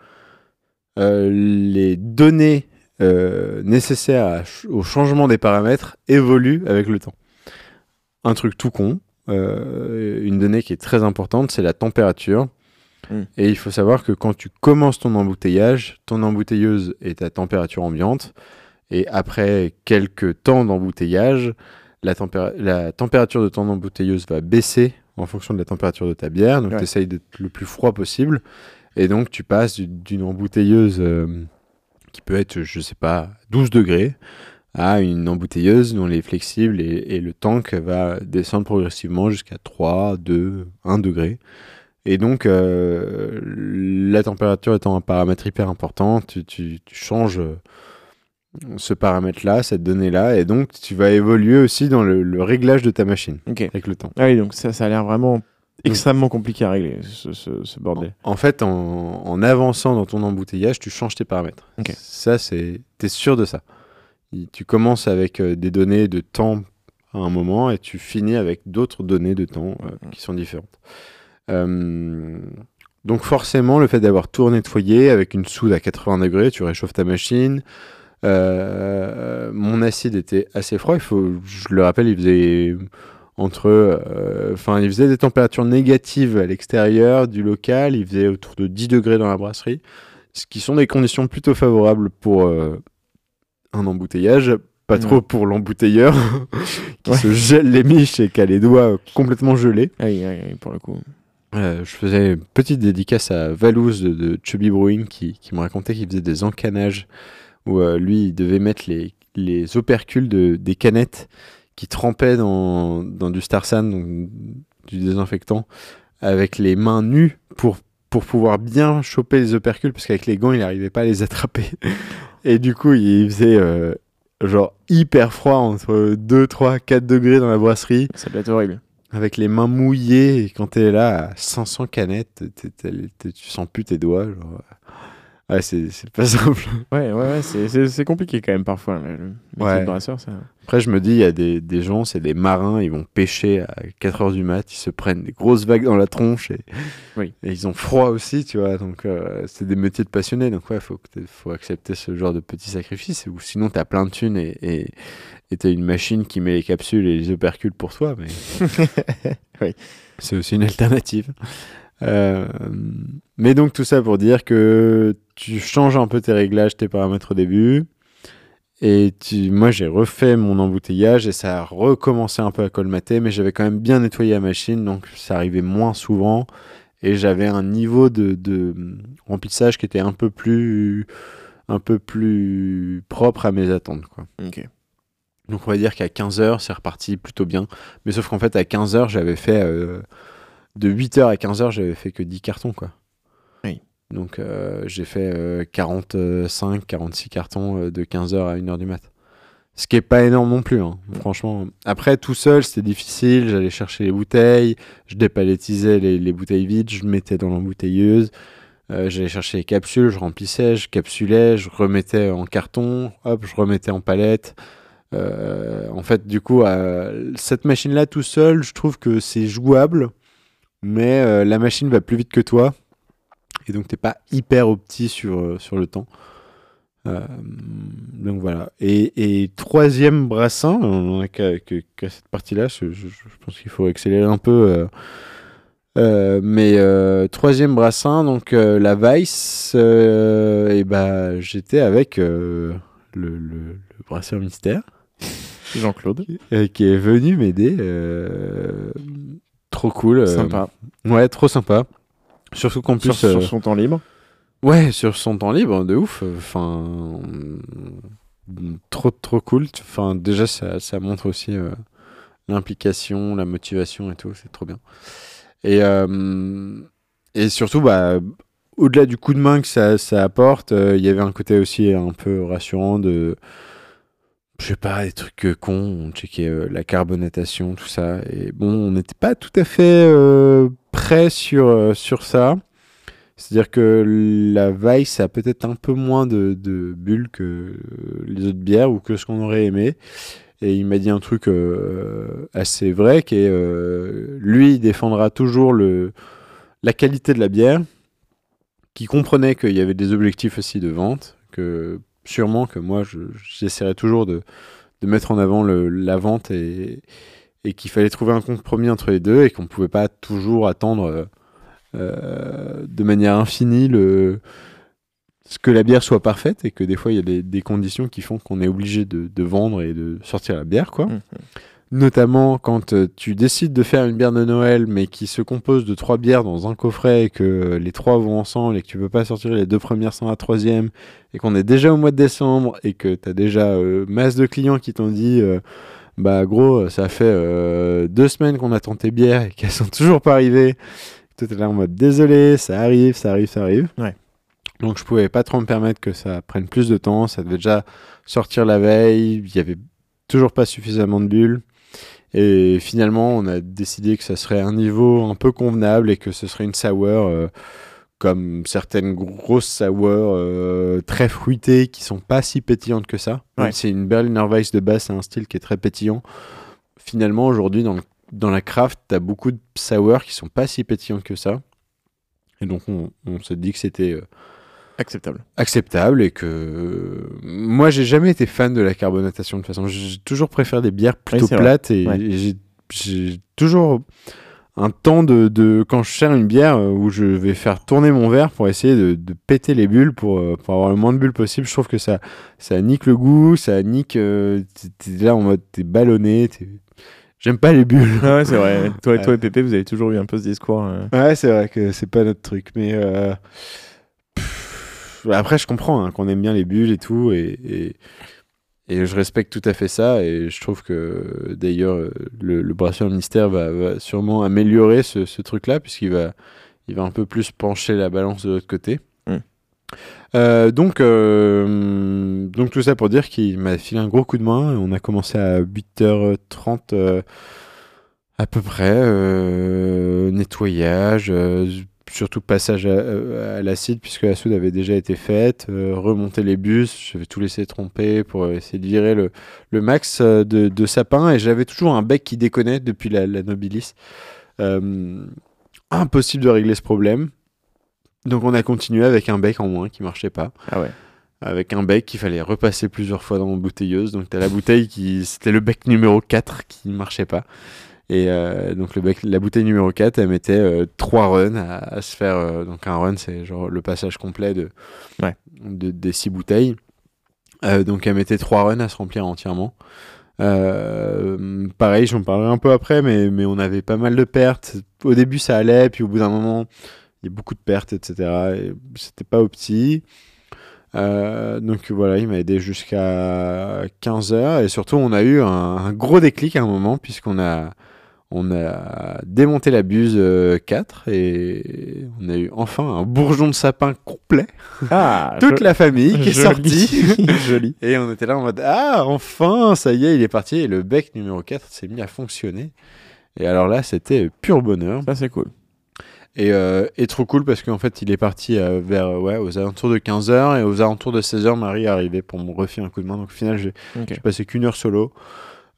euh, les données euh, nécessaires à au changement des paramètres évoluent avec le temps. Un truc tout con, euh, une donnée qui est très importante, c'est la température. Mm. Et il faut savoir que quand tu commences ton embouteillage, ton embouteilleuse est à température ambiante. Et après quelques temps d'embouteillage, la, tempéra- la température de ton embouteilleuse va baisser en fonction de la température de ta bière. Donc Ouais. tu essayes d'être le plus froid possible. Et donc tu passes du- d'une embouteilleuse euh, qui peut être, je sais pas, 12 degrés à une embouteilleuse dont les flexibles et, et le tank va descendre progressivement jusqu'à 3, 2, 1 degré. Et donc, euh, la température étant un paramètre hyper important, tu, tu- tu changes euh, ce paramètre-là, cette donnée-là, et donc tu vas évoluer aussi dans le, le réglage de ta machine avec le temps. Ah oui, donc ça, ça a l'air vraiment extrêmement compliqué à régler, ce, ce- ce bordel. En fait, en, en avançant dans ton embouteillage, tu changes tes paramètres. Ok. Ça, c'est, t'es sûr de ça. Tu commences avec euh, des données de temps à un moment et tu finis avec d'autres données de temps euh, Mhm. qui sont différentes. Euh, donc forcément, le fait d'avoir tout nettoyé avec une soude à 80 degrés, tu réchauffes ta machine. Mon acide était assez froid. Il faut, je le rappelle, il faisait entre, euh, enfin, il faisait des températures négatives à l'extérieur du local. Il faisait autour de 10 degrés dans la brasserie, ce qui sont des conditions plutôt favorables pour euh, un embouteillage. Pas Ouais. trop pour l'embouteilleur qui Ouais. se gèle les miches et qui a les doigts complètement gelés. Ah oui, ah oui, oui, pour le coup. Euh, je faisais une petite dédicace à Valouz de, de Chubby Brewing qui, qui me racontait qu'il faisait des encanages où euh, lui, il devait mettre les, les opercules de, des canettes qui trempaient dans, dans du Starsan, donc du désinfectant, avec les mains nues pour, pour pouvoir bien choper les opercules parce qu'avec les gants, il n'arrivait pas à les attraper. Et du coup, il faisait euh, genre hyper froid entre 2, 3, 4 degrés dans la brasserie Ça doit être horrible. avec les mains mouillées et quand t'es là à 500 canettes, t'es- t'es- t'es- tu sens plus tes doigts. Genre. Ouais, c'est pas simple. Ouais, ouais, ouais, c'est- compliqué quand même parfois. Le, Ouais. de brasseur, ça. Après, je me dis, il y a des, des gens, c'est des marins, ils vont pêcher à 4 heures du mat, ils se prennent des grosses vagues dans la tronche et, Oui. et ils ont froid aussi, tu vois. Donc, euh, c'est des métiers de passionnés. Donc, ouais, faut, faut accepter ce genre de petits sacrifices. Ou sinon, t'as plein de thunes et et- et t'as une machine qui met les capsules et les opercules pour toi. Mais Oui. c'est aussi une alternative. Euh, mais donc, tout ça pour dire que tu changes un peu tes réglages, tes paramètres au début. Et tu- moi, j'ai refait mon embouteillage et ça a recommencé un peu à colmater, mais j'avais quand même bien nettoyé la machine, donc ça arrivait moins souvent. Et j'avais un niveau de, de remplissage qui était un peu plus, un peu plus propre à mes attentes. Quoi. Donc on va dire qu'à 15h, c'est reparti plutôt bien. Mais sauf qu'en fait, à 15h, j'avais fait... euh, de 8h à 15h, j'avais fait que 10 cartons, quoi. Oui. Donc euh, j'ai fait euh, 45, 46 cartons euh, de 15h à 1h du mat. Ce qui est pas énorme non plus, hein, franchement. Après, tout seul, c'était difficile. J'allais chercher les bouteilles, je dépalettisais les, les bouteilles vides, je mettais dans l'embouteilleuse. Euh, J'allais chercher les capsules, je remplissais, je capsulais, je remettais en carton, hop, je remettais en palette. Euh, en fait, du coup, euh, cette machine-là tout seul, je trouve que c'est jouable, mais euh, la machine va plus vite que toi, et donc t'es pas hyper opti sur, euh, sur le temps. Euh, donc voilà. Et, et troisième brassin, on a qu'à cette partie-là, je, pense qu'il faut accélérer un peu. euh, mais euh, troisième brassin, donc la Vice, et bah j'étais avec le, le, le brasseur mystère Jean-Claude. qui est venu m'aider. Euh, trop cool. euh, Sympa. Ouais, trop sympa. Surtout qu'en plus, Sur, sur euh, son temps libre. ouais, sur son temps libre, de ouf. Enfin, trop trop cool. Enfin, déjà, ça, ça montre aussi euh, l'implication, la motivation et tout. C'est trop bien. Et euh, et surtout, bah, au-delà du coup de main que ça, ça apporte, euh, il y avait un côté aussi un peu rassurant de je sais pas, des trucs euh, cons, on checkait euh, la carbonatation, tout ça. Et bon, on n'était pas tout à fait euh, prêt sur, euh, sur ça. C'est-à-dire que la Vice a peut-être un peu moins de, de bulles que les autres bières ou que ce qu'on aurait aimé. Et il m'a dit un truc euh, assez vrai qui est euh, lui, il défendra toujours le, la qualité de la bière, qui comprenait qu'il y avait des objectifs aussi de vente, que sûrement que moi, je- j'essaierai toujours de, mettre en avant le- la vente et, et qu'il fallait trouver un compromis entre les deux et qu'on ne pouvait pas toujours attendre euh, de manière infinie le, ce que la bière soit parfaite et que des fois il y a des, conditions qui font qu'on est obligé de, vendre et de sortir la bière quoi. Mhm. Notamment quand euh, tu décides de faire une bière de Noël mais qui se compose de trois bières dans un coffret et que euh, les trois vont ensemble et que tu peux pas sortir les deux premières sans la troisième et qu'on est déjà au mois de décembre et que tu as déjà euh, masse de clients qui t'ont dit euh, bah gros ça fait euh, deux semaines qu'on attend tes bières et qu'elles sont toujours pas arrivées. Toi t'es là en mode désolé ça arrive ça arrive ça arrive. Ouais. donc je pouvais pas trop me permettre que ça prenne plus de temps. Ça devait déjà sortir la veille. Il y avait toujours pas suffisamment de bulles et finalement on a décidé que ça serait un niveau un peu convenable et que ce serait une sour euh, comme certaines grosses sour euh, très fruitées qui sont pas si pétillantes que ça. Ouais. C'est une Berliner Weiss de base, c'est un style qui est très pétillant. Finalement, aujourd'hui, dans, dans la craft, tu as beaucoup de sour qui sont pas si pétillantes que ça. Et donc, on, on s'est dit que c'était euh, Acceptable. acceptable et que moi, j'ai jamais été fan de la carbonatation de toute façon. J'ai toujours préféré des bières plutôt plates et, Ouais. et j'ai- toujours un temps de, de quand je sers une bière euh, où je vais faire tourner mon verre pour essayer de, de péter les bulles pour, euh, pour avoir le moins de bulles possible. Je trouve que ça, ça nique le goût, ça nique. euh, t'es- là en mode t'es ballonné. t'es- j'aime pas les bulles. Ah ouais, c'est vrai. Toi, toi Ouais. et Pépé, vous avez toujours eu un peu ce discours. euh. Ouais, c'est vrai que c'est pas notre truc, mais euh, pff, après je comprends hein, qu'on aime bien les bulles et tout, et, et, et je respecte tout à fait ça, et je trouve que d'ailleurs le, le mystère va, va sûrement améliorer ce, ce truc-là, puisqu'il va, il va un peu plus pencher la balance de l'autre côté. Mm. Euh, donc, euh, donc tout ça pour dire qu'il m'a filé un gros coup de main, on a commencé à 8h30 euh, à peu près, nettoyage, surtout passage à, à l'acide puisque la soude avait déjà été faite, euh, remonter les bus, j'avais tout laissé tromper pour essayer de virer le, le max euh, de, de sapin et j'avais toujours un bec qui déconnait depuis la, la Nobilis. Euh, impossible de régler ce problème. Donc on a continué avec un bec en moins qui marchait pas Ah ouais. avec un bec qu'il fallait repasser plusieurs fois dans la bouteilleuse. Donc t'as la bouteille qui c'était le bec numéro 4 qui ne marchait pas. Et euh, donc le bec, la bouteille numéro 4, elle mettait euh, trois runs à, à se faire. euh, donc un run, c'est genre le passage complet de, Ouais. de- des six bouteilles. Euh, donc elle mettait trois runs à se remplir entièrement. Pareil, j'en parlerai un peu après, mais, mais on avait pas mal de pertes. Au début, ça allait, puis au bout d'un moment, il y a beaucoup de pertes, etc. Et c'était pas opti. Euh, donc voilà, il m'a aidé jusqu'à 15h et surtout on a eu un, un gros déclic à un moment puisqu'on a, on a démonté la buse euh, 4 et on a eu enfin un bourgeon de sapin complet. Ah, Toute la famille qui est joli. sortie. Joli. Et on était là en mode Ah, enfin, ça y est, il est parti. Et le bec numéro 4 s'est mis à fonctionner. Et alors là, c'était pur bonheur. Ça, c'est cool. Et, euh, et trop cool parce qu'en fait, il est parti euh, vers, ouais, aux alentours de 15h. Et aux alentours de 16h, Marie est arrivée pour me refiler un coup de main. Donc au final, j'ai Ok. j'ai passé qu'une heure solo.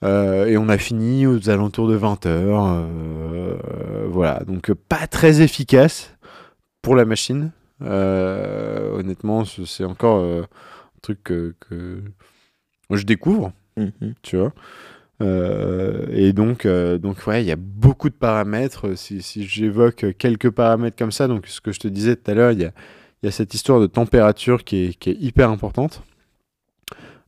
Euh, et on a fini aux alentours de 20h. voilà. Donc euh, pas très efficace pour la machine. Euh, honnêtement, ce- c'est encore euh, un truc que, que je découvre Mhm. tu vois. Euh, et donc, euh, donc ouais, il y a beaucoup de paramètres. Si, si j'évoque quelques paramètres comme ça, donc ce que je te disais tout à l'heure, il y a, y a cette histoire de température qui est, qui est hyper importante.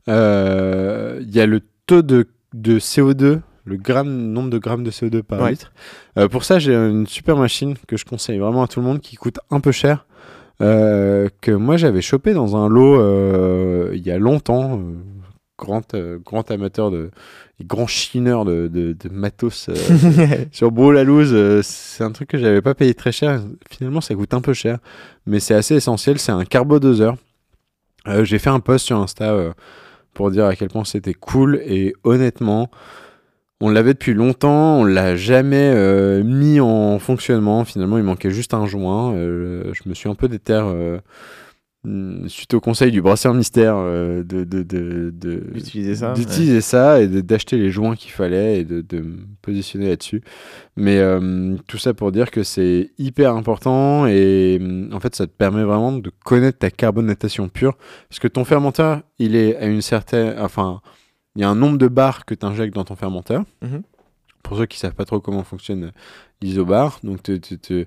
Euh, Il y a le taux de, de CO2, le gramme, nombre de grammes de CO2 par Ouais. litre. Euh, pour ça, j'ai une super machine que je conseille vraiment à tout le monde qui coûte un peu cher. euh, que moi j'avais chopé dans un lot euh, il y a longtemps, grand, euh, grand amateur de, grand chineur de, de, de matos euh, sur Bro-la-Louse, euh, c'est un truc que j'avais pas payé très cher. Finalement, ça coûte un peu cher, mais c'est assez essentiel. C'est un carbodoseur. Euh, J'ai fait un post sur Insta pour dire à quel point c'était cool et honnêtement, on l'avait depuis longtemps, on l'a jamais euh, mis en fonctionnement. Finalement, il manquait juste un joint. Euh, je me suis un peu déter euh, suite au conseil du brasseur mystère euh, de, D'utiliser ça, et d'acheter les joints qu'il fallait et de, de me positionner là-dessus. Mais euh, tout ça pour dire que c'est hyper important et mm, en fait ça te permet vraiment de connaître ta carbonatation pure parce que ton fermenteur il est à une certaine enfin il y a un nombre de bars que tu injectes dans ton fermenteur. Mhm. Pour ceux qui savent pas trop comment fonctionne l'isobar, donc te-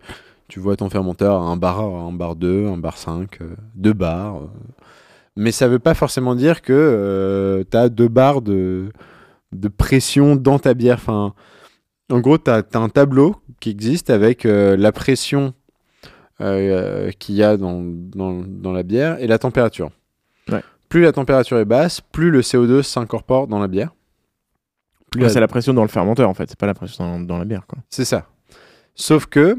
tu vois ton fermenteur à un bar, un bar 2, un bar 5, euh, deux bars. euh. Mais ça veut pas forcément dire que tu as deux bars de, de pression dans ta bière. Enfin, en gros, tu as, un tableau qui existe avec euh, la pression euh, qu'il y a dans, dans, dans la bière et la température. Ouais. Plus la température est basse, plus le CO2 s'incorpore dans la bière. Ouais, la- c'est la pression dans le fermenteur en fait, c'est pas la pression dans, dans la bière c'est ça. Sauf que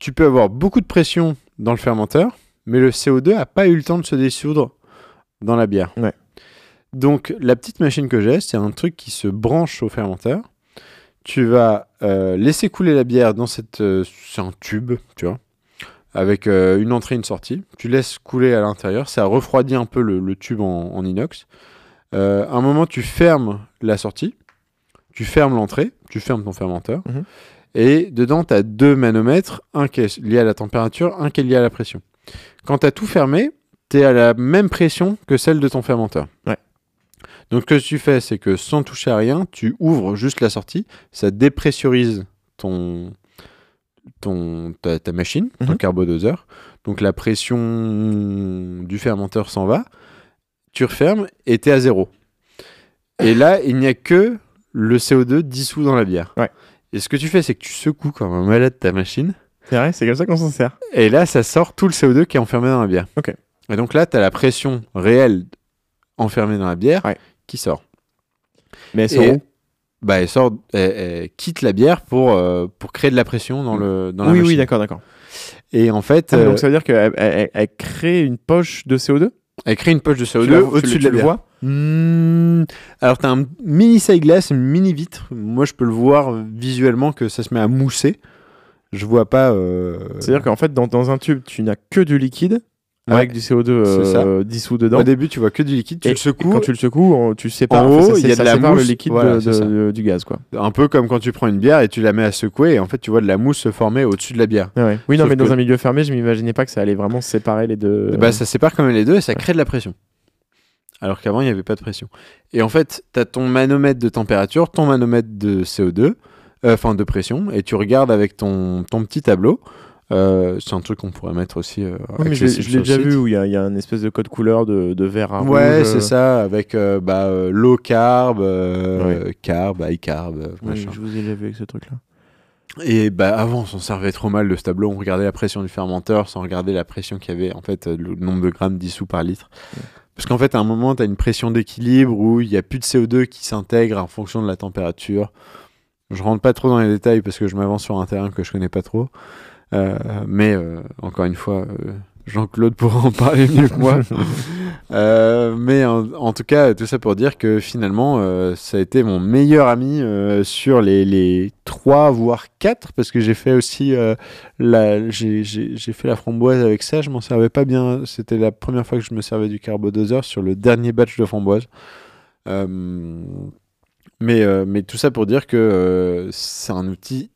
tu peux avoir beaucoup de pression dans le fermenteur, mais le CO2 a pas eu le temps de se dissoudre dans la bière. Ouais. Donc la petite machine que j'ai, c'est un truc qui se branche au fermenteur. Tu vas euh, laisser couler la bière dans cette, euh, c'est un tube, tu vois, avec euh, une entrée, une sortie. Tu laisses couler à l'intérieur, ça refroidit un peu le, le tube en, en inox. À un moment, tu fermes la sortie, tu fermes l'entrée, tu fermes ton fermenteur. Mhm. Et dedans, tu as deux manomètres, un qui est lié à la température, un qui est lié à la pression. Quand tu as tout fermé, tu es à la même pression que celle de ton fermenteur. Ouais. Donc ce que tu fais, c'est que sans toucher à rien, tu ouvres juste la sortie, ça dépressurise ton, ton, ta, ta machine, ton Mhm. carbodoseur. Donc la pression du fermenteur s'en va, tu refermes et tu es à zéro. Et là, il n'y a que le CO2 dissous dans la bière. Ouais. Et ce que tu fais, c'est que tu secoues comme un malade ta machine. C'est vrai, c'est comme ça qu'on s'en sert. Et là, ça sort tout le CO2 qui est enfermé dans la bière. Ok. Et donc là, tu as la pression réelle enfermée dans la bière Ouais. qui sort. Mais elles sont Et- où? Bah, elle sort, elle, elle quitte la bière pour, euh, pour créer de la pression dans, le, dans la Oui, oui, machine. d'accord, d'accord. Et en fait, Ah, euh, Donc ça veut dire qu'elle elle, elle- elle crée une poche de CO2 elle crée une poche de Tu la- CO2 tu au-dessus de la bière. vois Hmm, alors, tu as un mini glass, une mini vitre. Moi, je peux le voir visuellement que ça se met à mousser. Je vois pas. euh, C'est-à-dire qu'en fait, dans, dans un tube, tu n'as que du liquide Ouais. avec du CO2 C'est ça. euh, dissous dedans. Au début, tu vois que du liquide, tu Et- le secoues. quand tu le secoues, on- tu sépares, En enfin, haut, ça- il y a ça de la sépare le mousse. liquide Voilà, de- ça. de- du gaz, quoi. Un peu comme quand tu prends une bière et tu la mets à secouer et en fait, tu vois de la mousse se former au-dessus de la bière. Ouais. Oui, non, mais dans un milieu fermé, je m'imaginais pas que ça allait vraiment séparer les deux. Bah, ça sépare quand même les deux et ça crée de la pression. Alors qu'avant, il n'y avait pas de pression. Et en fait, tu as ton manomètre de température, ton manomètre de CO2, euh, enfin de pression, et tu regardes avec ton, ton petit tableau. Euh, c'est un truc qu'on pourrait mettre aussi. euh, Oui, mais je l'ai déjà site. vu où il y, a- il y a un espèce de code couleur de, de vert à Ouais, rouge. c'est ça, avec bah, low carb, carb, high carb, oui, je vous ai déjà vu avec ce truc-là. Et bah avant, on s'en servait trop mal de ce tableau. On regardait la pression du fermenteur sans regarder la pression qu'il y avait, en fait, le nombre de grammes dissous par litre. Parce qu'en fait, à un moment, tu as une pression d'équilibre où il n'y a plus de CO2 qui s'intègre en fonction de la température. Je rentre pas trop dans les détails parce que je m'avance sur un terrain que je connais pas trop. Euh, mais euh, encore une fois, euh, Jean-Claude pourra en parler mieux que moi. Euh, mais en, en tout cas, tout ça pour dire que finalement, euh, ça a été mon meilleur ami euh, sur les, les 3 voire 4 parce que j'ai fait aussi la, j'ai, j'ai- j'ai fait la framboise avec ça. Je m'en servais pas bien. C'était la première fois que je me servais du carbodoseur sur le dernier batch de framboise. Mais, mais tout ça pour dire que c'est un outil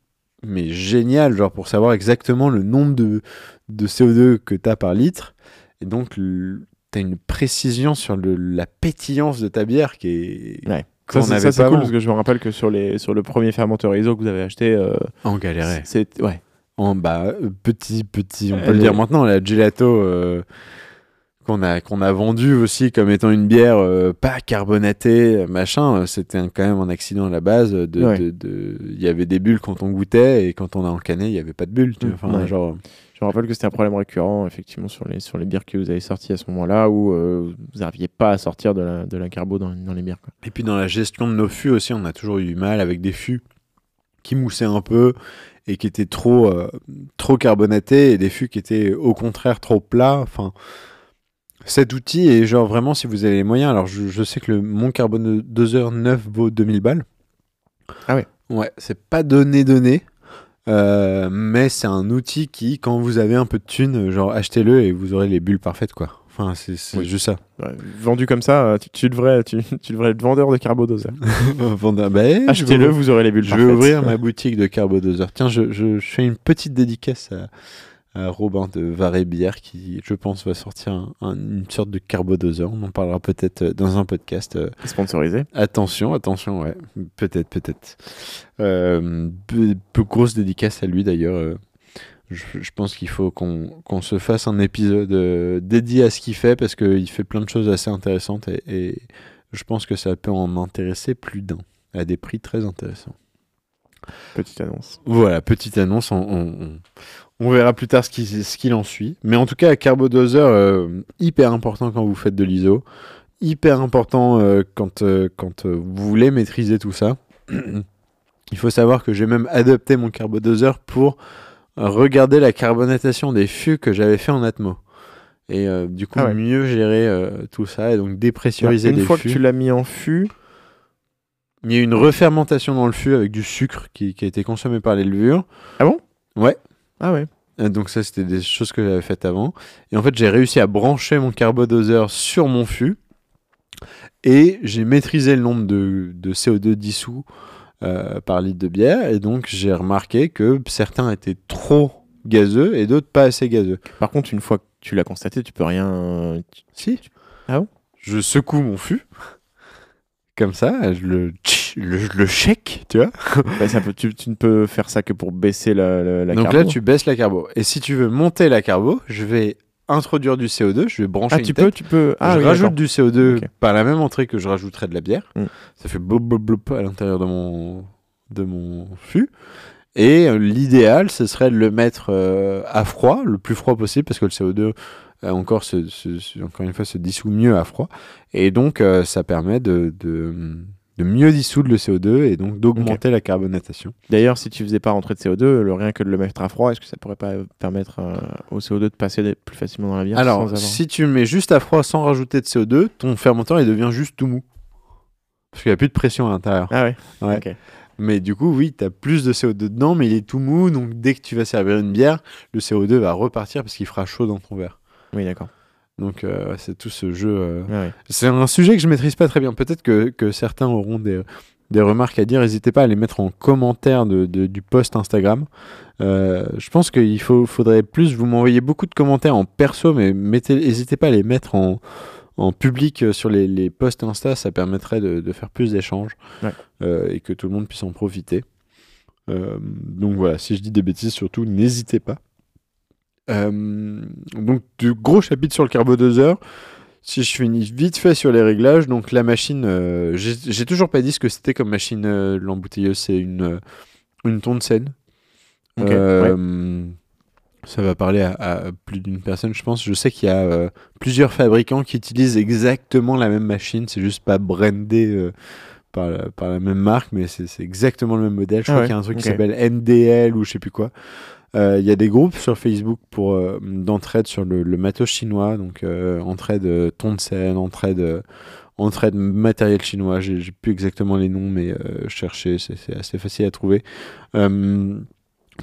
mais génial, genre pour savoir exactement le nombre de, de CO2 que tu as par litre. Et donc, tu as une précision sur le- la pétillance de ta bière qui est. Ouais. qu'on Ça, c'est- n'avait ça, c'est pas cool avant. parce que je me rappelle que sur, les, sur le premier fermenteur ISO que vous avez acheté, euh, On galérait. c'est ouais. En bah, euh, petit, petit, on peut le dire est- maintenant, la gelato euh, qu'on a, qu'on a vendu aussi comme étant une bière euh, pas carbonatée, machin, euh, c'était un- quand même un accident à la base. de- Ouais. de- de- Il y avait des bulles quand on goûtait et quand on a encané, il n'y avait pas de bulles. tu vois. Ouais. genre, Je me rappelle que c'était un problème récurrent, effectivement, sur les, sur les bières que vous avez sorties à ce moment-là, où euh, vous n'arriviez pas à sortir de la, de la carbo dans, dans les bières. Quoi. Et puis dans la gestion de nos fûts aussi, on a toujours eu du mal avec des fûts qui moussaient un peu et qui étaient trop, euh, trop carbonatés et des fûts qui étaient au contraire trop plats. Enfin, cet outil est genre vraiment si vous avez les moyens. Alors je, je sais que le, mon carbone 2 heures 9 vaut 2000 balles. Ah ouais. Ouais, c'est pas donné donné. Euh, mais c'est un outil qui, quand vous avez un peu de thunes, genre achetez-le et vous aurez les bulles parfaites quoi. Enfin, c'est Oui. juste ça. Ouais, vendu comme ça, euh, tu, tu devrais, tu, tu devrais être vendeur de carbodoseur. Vendeur- bah, vais Achetez-le, vous- aurez les bulles Je vais ouvrir ma boutique de carbodoseur. Tiens, je, je, je fais une petite dédicace à Robin de Varé Bière qui, je pense, va sortir un- un- une sorte de carbodoseur. On en parlera peut-être euh, dans un podcast. Euh, Sponsorisé. Attention, attention, ouais. Peut-être, peut-être. Euh, peu, peu grosse dédicace à lui d'ailleurs. euh, Je, je pense qu'il faut qu'on se fasse un épisode euh, dédié à ce qu'il fait parce qu'il fait plein de choses assez intéressantes et, et je pense que ça peut en intéresser plus d'un à des prix très intéressants. Petite annonce. Voilà, petite annonce. On, on- on- verra plus tard ce qui- ce qu'il en suit. Mais en tout cas, carbodoseur, euh, hyper important quand vous faites de l'ISO. Hyper important euh, quand, euh, quand euh, vous voulez maîtriser tout ça. Il faut savoir que j'ai même adopté mon carbodoseur pour regarder la carbonatation des fûts que j'avais fait en Atmo. Et du coup, Ah ouais. mieux gérer tout ça et donc dépressuriser Une des fois fûts. que tu l'as mis en fût, Il y a eu une refermentation dans le fût avec du sucre qui, qui a été consommé par les levures. Ah bon? Ouais. Ah ouais. Euh, Donc ça, c'était des choses que j'avais faites avant. Et en fait, j'ai réussi à brancher mon carbodoseur sur mon fût. Et j'ai maîtrisé le nombre de, de CO2 dissous euh, par litre de bière. Et donc, j'ai remarqué que certains étaient trop gazeux et d'autres pas assez gazeux. Par contre, une fois que tu l'as constaté, tu peux rien. Si. Ah bon? Je secoue mon fût. Comme ça, je le, le, check, tu vois. Bah, ça peut- tu, tu ne peux faire ça que pour baisser la, la, la Donc carbo. là, tu baisses la carbo. Et si tu veux monter la carbo, je vais introduire du CO2, je vais brancher Ah, une tu tête, peux, tu peux. Ah, je oui, rajoute du CO2 Ok. par la même entrée que je rajouterais de la bière. Mm. Ça fait blop blop blop à l'intérieur de mon, de mon fût. Et euh, l'idéal, ce serait de le mettre euh, à froid, le plus froid possible, parce que le CO2, euh, encore, se, se- se- encore une fois, se dissout mieux à froid. Et donc, euh, ça permet de, de, de mieux dissoudre le CO2 et donc d'augmenter la carbonatation. D'ailleurs, si tu faisais pas rentrer de CO2, le rien que de le mettre à froid, est-ce que ça pourrait pas permettre euh, au CO2 de passer plus facilement dans la bière Alors, avoir- si tu mets juste à froid sans rajouter de CO2, ton fermenteur, il devient juste tout mou. Parce qu'il n'y a plus de pression à l'intérieur. Ah ouais. Ouais. Ok. Mais du coup, oui, tu as plus de CO2 dedans, mais il est tout mou. Donc, dès que tu vas servir une bière, le CO2 va repartir parce qu'il fera chaud dans ton verre. Oui, d'accord. Donc, euh, c'est tout ce jeu. euh. Ouais, ouais. C'est un sujet que je maîtrise pas très bien. Peut-être que, que certains auront des, des remarques à dire. N'hésitez pas à les mettre en commentaire de, de- du post Instagram. Euh, je pense qu'il faut, faudrait plus. Vous m'envoyez beaucoup de commentaires en perso, mais n'hésitez pas à les mettre en, en public sur les, les posts Insta. Ça permettrait de, de faire plus d'échanges Ouais. et que tout le monde puisse en profiter. Donc voilà, si je dis des bêtises, surtout, n'hésitez pas. Euh, donc, du gros chapitre sur le carbodoseur. Si je finis vite fait sur les réglages, donc la machine, euh, j'ai toujours pas dit ce que c'était comme machine euh, l'embouteilleuse, c'est une, euh, une Tongsen. Ok, Euh, Ça va parler à, à plus d'une personne, je pense. Je sais qu'il y a plusieurs fabricants qui utilisent exactement la même machine, c'est juste pas brandé par, la, par la même marque, mais c'est exactement le même modèle. Je Ah crois ouais, qu'il y a un truc qui s'appelle NDL ou je sais plus quoi. Euh, Il y a des groupes sur Facebook pour euh, d'entraide sur le, le matos chinois, donc euh, entraide Tongsen, entraide, entraide matériel chinois. J'ai plus exactement les noms, mais chercher, c'est assez facile à trouver.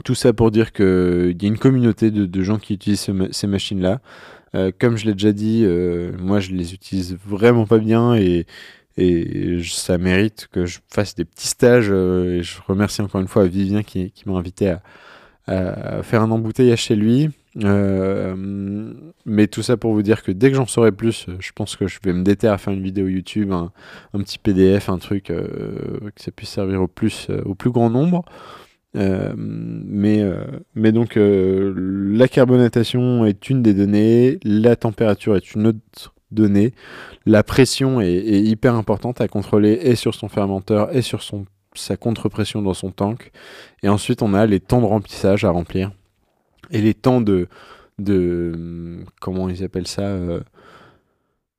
Tout ça pour dire qu'il y a une communauté de, gens qui utilisent ces machines-là. Comme je l'ai déjà dit, moi je les utilise vraiment pas bien et, et ça mérite que je fasse des petits stages. et je remercie encore une fois Vivien qui, qui m'a invité à faire un embouteillage chez lui. Euh, mais tout ça pour vous dire que dès que j'en saurai plus, euh, je pense que je vais me déter à faire une vidéo YouTube, un, petit PDF, un truc euh, que ça puisse servir au plus, euh, au plus grand nombre. Euh, mais, euh, donc euh, la carbonatation est une des données, la température est une autre donnée, la pression est hyper importante à contrôler et sur son fermenteur et sur son, sa contre-pression dans son tank. Et ensuite on a les temps de remplissage à remplir et les temps de, de comment ils appellent ça euh,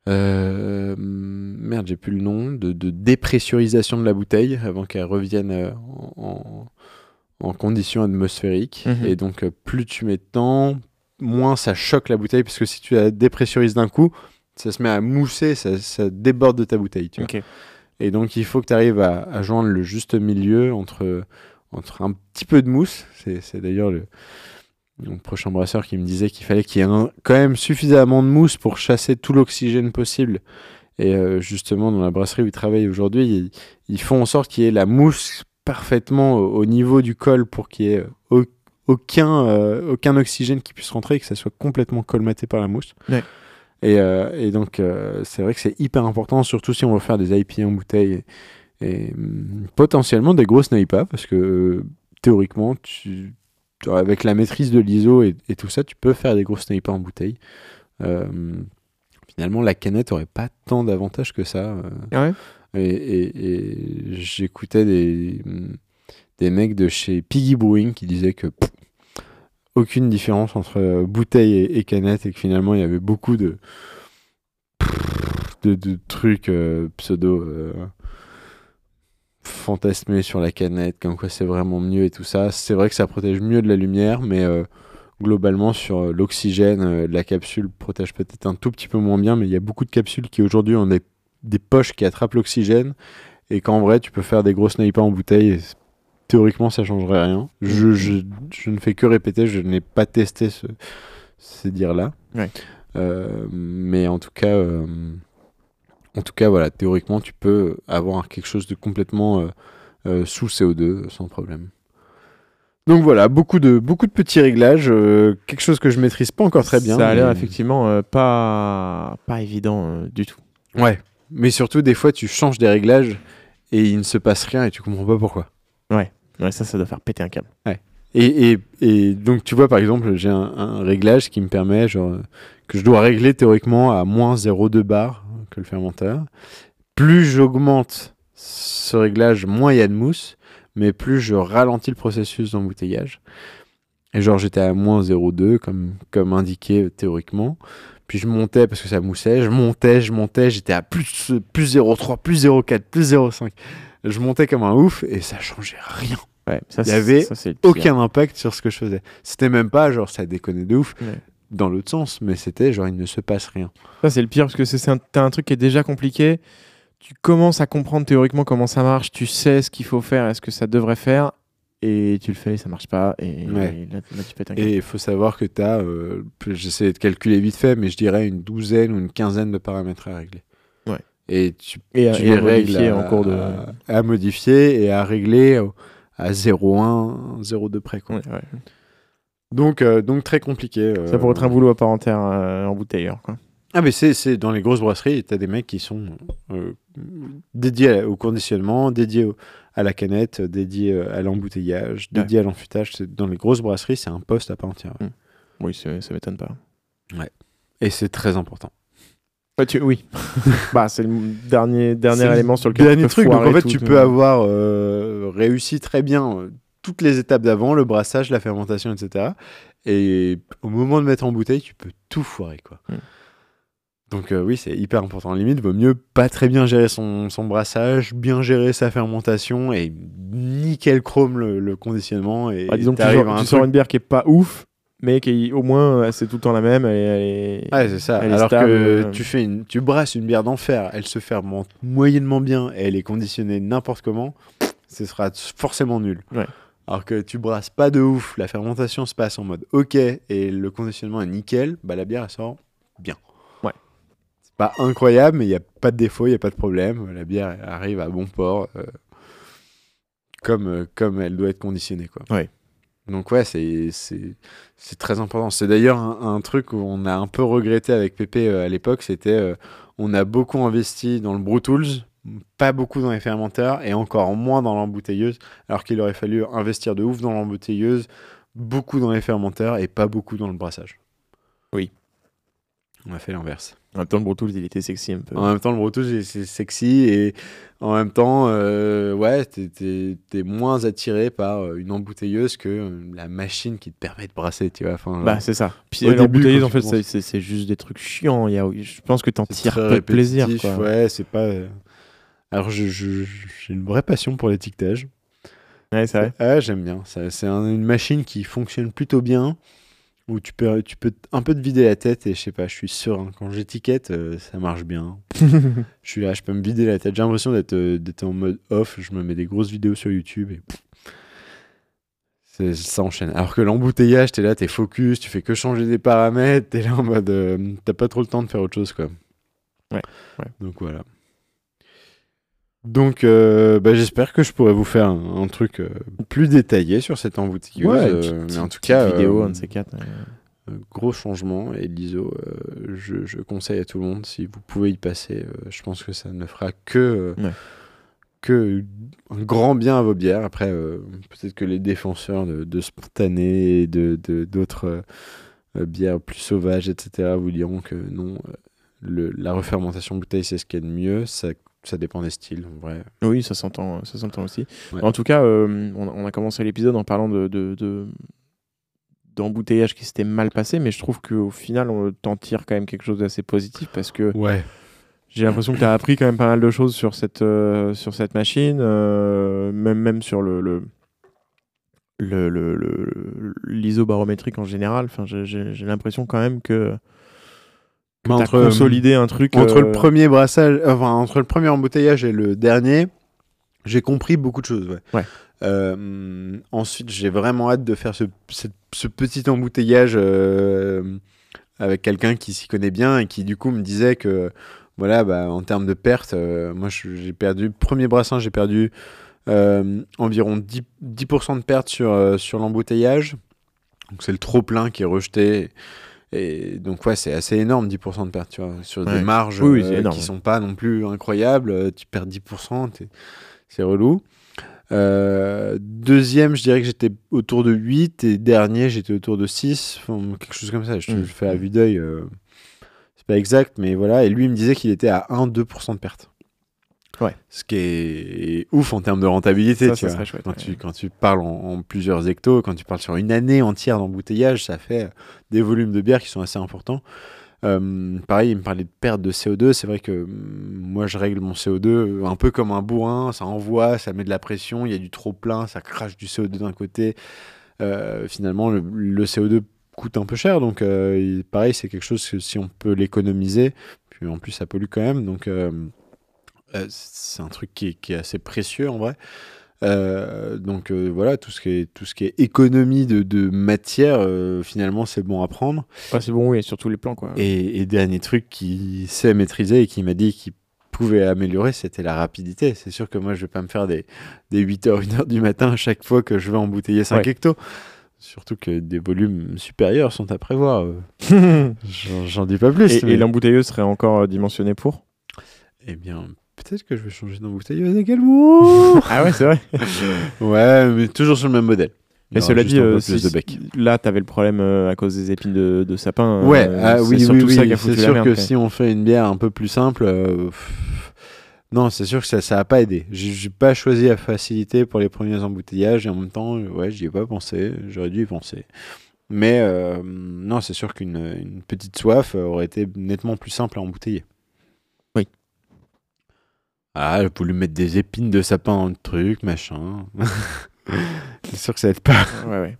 euh, merde, j'ai plus le nom, de, de dépressurisation de la bouteille avant qu'elle revienne euh, en, en conditions atmosphériques. Mhm. Et donc, euh, plus tu mets de temps, moins ça choque la bouteille, parce que si tu la dépressurises d'un coup, ça se met à mousser, ça, ça déborde de ta bouteille. Tu vois. Et donc, il faut que tu arrives à, joindre le juste milieu entre, entre un petit peu de mousse. C'est d'ailleurs le, mon prochain brasseur qui me disait qu'il fallait qu'il y ait quand même suffisamment de mousse pour chasser tout l'oxygène possible. Et euh, justement, dans la brasserie où il travaille aujourd'hui, ils, ils font en sorte qu'il y ait la mousse parfaitement au, au niveau du col pour qu'il y ait euh, au- aucun, euh, aucun oxygène qui puisse rentrer et que ça soit complètement colmaté par la mousse. Ouais. Et, euh, et donc, euh, c'est vrai que c'est hyper important, surtout si on veut faire des IPA en bouteille et, et, hum, potentiellement des grosses NIPA, parce que euh, théoriquement, tu, avec la maîtrise de l'ISO et, et tout ça, tu peux faire des grosses NIPA en bouteille. Euh, finalement, la canette aurait pas tant d'avantages que ça. euh, Ouais? et, et- et j'écoutais des, des mecs de chez Piggy Brewing qui disaient que pff, aucune différence entre euh, bouteille et, et canette et que finalement il y avait beaucoup de, trucs euh, pseudo euh, fantasmés sur la canette, comme quoi c'est vraiment mieux et tout ça. C'est vrai que ça protège mieux de la lumière, mais globalement sur l'oxygène, la capsule protège peut-être un tout petit peu moins bien, mais il y a beaucoup de capsules qui aujourd'hui ont des, poches qui attrapent l'oxygène et qu'en vrai tu peux faire des gros snipers en bouteille théoriquement ça changerait rien. Je, je, je ne fais que répéter, je n'ai pas testé ce, ces dires-là. Ouais. Euh, mais en tout cas, euh, en tout cas voilà, théoriquement tu peux avoir quelque chose de complètement euh, sous CO2 euh, sans problème. Donc voilà, beaucoup de, beaucoup de petits réglages, quelque chose que je maîtrise pas encore très bien. Ça a l'air mais- effectivement pas, pas évident du tout. Ouais, mais surtout des fois tu changes des réglages et il ne se passe rien et tu comprends pas pourquoi. Ouais, ça, ça doit faire péter un câble. Et, et, et donc, tu vois, par exemple, j'ai un, réglage qui me permet, genre, que je dois régler théoriquement à moins 0,2 bar que le fermenteur. Plus j'augmente ce réglage, moins il y a de mousse, mais plus je ralentis le processus d'embouteillage. Et genre, j'étais à moins 0,2 comme, comme indiqué théoriquement. Puis je montais parce que ça moussait, je montais, je montais, j'étais à plus, plus 0,3, plus 0,4, plus 0,5. Je montais comme un ouf et ça changeait rien. Ouais, ça, Il y c'est- avait ça. Aucun impact sur ce que je faisais. C'était même pas genre ça déconnait de ouf Ouais. dans l'autre sens, mais c'était genre il ne se passe rien. Ça, c'est le pire parce que c'est un, t'as un truc qui est déjà compliqué. Tu commences à comprendre théoriquement comment ça marche, tu sais ce qu'il faut faire et ce que ça devrait faire, et tu le fais et ça marche pas, et, Ouais. et là, là, tu pètes un câble. Et il faut savoir que tu as, j'essaie de calculer vite fait, mais je dirais une douzaine ou une quinzaine de paramètres à régler. Ouais. Et tu, Et, à- tu et les règles modifier à, en cours de. à, à modifier et à régler à 0,1, 0,2 près. Quoi. Ouais, ouais. Donc, euh, donc très compliqué. euh. Ça pourrait être un boulot à part entière euh, en bouteilleur. Quoi. Ah mais c'est c'est dans les grosses brasseries, tu as des mecs qui sont euh, dédiés à- au conditionnement, dédiés au- à la canette, dédiés à l'embouteillage, Ouais. dédiés à l'enfûtage. C'est- Dans les grosses brasseries, c'est un poste à part entière. Oui, c'est- ça m'étonne pas. Et c'est très important. Ouais, tu- Oui. bah, c'est le dernier, dernier élément sur lequel Dernier tu peux truc, donc en fait, tout, tu tout. peux avoir euh, réussi très bien euh, toutes les étapes d'avant, le brassage, la fermentation, etc. Et au moment de mettre en bouteille, tu peux tout foirer, quoi. Mm. Donc euh, oui, c'est hyper important. Limite, vaut mieux pas très bien gérer son, son brassage, bien gérer sa fermentation et nickel chrome le, le conditionnement. Et Bah, disons que tu sors, un tu sors une bière qui est pas ouf, mais qui au moins euh, c'est tout le temps la même. Elle, est- elle est- Ouais, c'est ça. elle Alors stable, que euh. tu fais une, tu brasses une bière d'enfer, elle se fermente moyennement bien et elle est conditionnée n'importe comment, ce sera forcément nul. Ouais. Alors que tu brasses pas de ouf, la fermentation se passe en mode ok et le conditionnement est nickel, bah la bière elle sort bien. Ouais. C'est pas incroyable, mais il y a pas de défaut, il y a pas de problème. La bière elle arrive à bon port, euh, comme comme elle doit être conditionnée quoi. Ouais. Donc ouais, c'est c'est c'est très important. C'est d'ailleurs un, un truc où on a un peu regretté avec Pépé euh, à l'époque, c'était euh, on a beaucoup investi dans le Brew Tools, pas beaucoup dans les fermenteurs et encore moins dans l'embouteilleuse, alors qu'il aurait fallu investir de ouf dans l'embouteilleuse, beaucoup dans les fermenteurs et pas beaucoup dans le brassage. Oui. On a fait l'inverse. En même temps, le Brutus, il était sexy un peu. En même temps, le Brew Tools, c'est- sexy et en même temps, euh, ouais, t'es- moins attiré par euh, une embouteilleuse que euh, la machine qui te permet de brasser, tu vois. Enfin, Bah, c'est ça. Puis quand en fait, c'est- juste des trucs chiants. Il y a, je pense que t'en tires très peu de plaisir. Quoi. Ouais, c'est pas. Alors, je- je- j'ai une vraie passion pour l'étiquetage. Ouais, c'est vrai. Ah, j'aime bien. C'est un- une machine qui fonctionne plutôt bien, où tu peux, tu peux un peu te vider la tête et je sais pas, je suis serein. Quand j'étiquette, euh, ça marche bien. je suis là, je peux me vider la tête. J'ai l'impression d'être euh, d'être en mode off. Je me mets des grosses vidéos sur YouTube et. pff, c'est- ça enchaîne. Alors que l'embouteillage, t'es là, t'es focus, tu fais que changer des paramètres, t'es là en mode. euh, T'as pas trop le temps de faire autre chose, quoi. Ouais, ouais. Donc voilà. Donc, euh, bah, j'espère que je pourrai vous faire un, un truc euh, plus détaillé sur cette embouteilleuse. Ouais, euh, petite- mais en tout cas, vidéo, un de ces quatre. gros changement. Et l'ISO, je, je conseille à tout le monde, si vous pouvez y passer, je pense que ça ne fera que, Ouais. que un grand bien à vos bières. Après, peut-être que les défenseurs de, de spontané et de d'autres bières plus sauvages, etc., vous diront que non, le, la refermentation bouteille, c'est ce qu'il y a de mieux. Ça, ça dépend des styles, en vrai. Oui, ça s'entend, ça s'entend aussi. Ouais. En tout cas, euh, on, on a commencé l'épisode en parlant de, de, de- d'embouteillage qui s'était mal passé, mais je trouve qu'au final, on t'en tire quand même quelque chose d'assez positif parce que Ouais. j'ai l'impression que tu as appris quand même pas mal de choses sur cette, euh, sur cette machine, euh, même, même sur le, le, le, le- le- l'isobarométrique en général. Enfin, j'ai, j'ai- j'ai l'impression quand même que, entre, consolidé un truc. Entre euh, le premier brassage, enfin entre le premier embouteillage et le dernier, j'ai compris beaucoup de choses. Ouais. Ouais. Euh, ensuite, j'ai vraiment hâte de faire ce, petit embouteillage euh, avec quelqu'un qui s'y connaît bien et qui du coup me disait que voilà, bah, en termes de pertes, euh, moi j'ai perdu premier brassin, j'ai perdu euh, environ 10%, 10% de pertes sur, euh, sur l'embouteillage. Donc c'est le trop plein qui est rejeté. Et donc ouais, c'est assez énorme 10% de pertes, tu vois, sur Ouais. des marges Oui, oui, euh, qui sont pas non plus incroyables. euh, Tu perds 10%, t'es- c'est relou. Euh, deuxième, je dirais que j'étais autour de 8 et dernier, j'étais autour de 6, enfin, quelque chose comme ça. Je, Mm. je fais à vue d'œil, euh, c'est pas exact, mais voilà. Et lui, il me disait qu'il était à 1-2% de perte. Ouais. Ce qui est ouf en termes de rentabilité, Ça, tu ça vois. serait chouette, quand, ouais. tu, quand tu parles en, en plusieurs hectos, quand tu parles sur une année entière d'embouteillage, ça fait des volumes de bière qui sont assez importants. Euh, pareil, il me parlait de perte de CO2. C'est vrai que hum, moi, je règle mon CO2 euh, un peu comme un bourrin. Ça envoie, ça met de la pression. Il y a du trop plein, ça crache du CO2 d'un côté. Euh, finalement, le, le CO2 coûte un peu cher. Donc, euh, il- pareil, c'est quelque chose que si on peut l'économiser, puis en plus, ça pollue quand même. Donc, euh, c'est un truc qui est, qui est assez précieux en vrai. Euh, donc euh, voilà, tout ce qui est, tout ce qui est économie de, de matière, euh, finalement, c'est bon à prendre. Ouais, c'est bon, oui, sur tous les plans, quoi. Et, et dernier truc qu'il sait maîtriser et qui m'a dit qu'il pouvait améliorer, c'était la rapidité. C'est sûr que moi, je vais pas me faire des, des 8h, 1h du matin à chaque fois que je vais embouteiller 5 Ouais. hectos. Surtout que des volumes supérieurs sont à prévoir. J'en dis pas plus. et mais- et l'embouteilleuse serait encore dimensionnée pour? Eh bien, peut-être que je vais changer d'embouteilleuse également. Ah ouais, c'est vrai. ouais, mais toujours sur le même modèle. Mais cela dit, euh, si- de bec. là, t'avais le problème euh, à cause des épines de, de sapin. euh, Ouais, ah oui, oui, oui. C'est sûr que si on fait une bière un peu plus simple, euh, pff, non, c'est sûr que ça, ça a pas aidé. J'ai pas choisi la facilité pour les premiers embouteillages et en même temps, ouais, j'y ai pas pensé. J'aurais dû y penser. Mais non, c'est sûr qu'une une petite soif aurait été nettement plus simple à embouteiller. Ah, j'ai voulu mettre des épines de sapin dans le truc, machin. c'est sûr que ça aide pas. Ouais, ouais.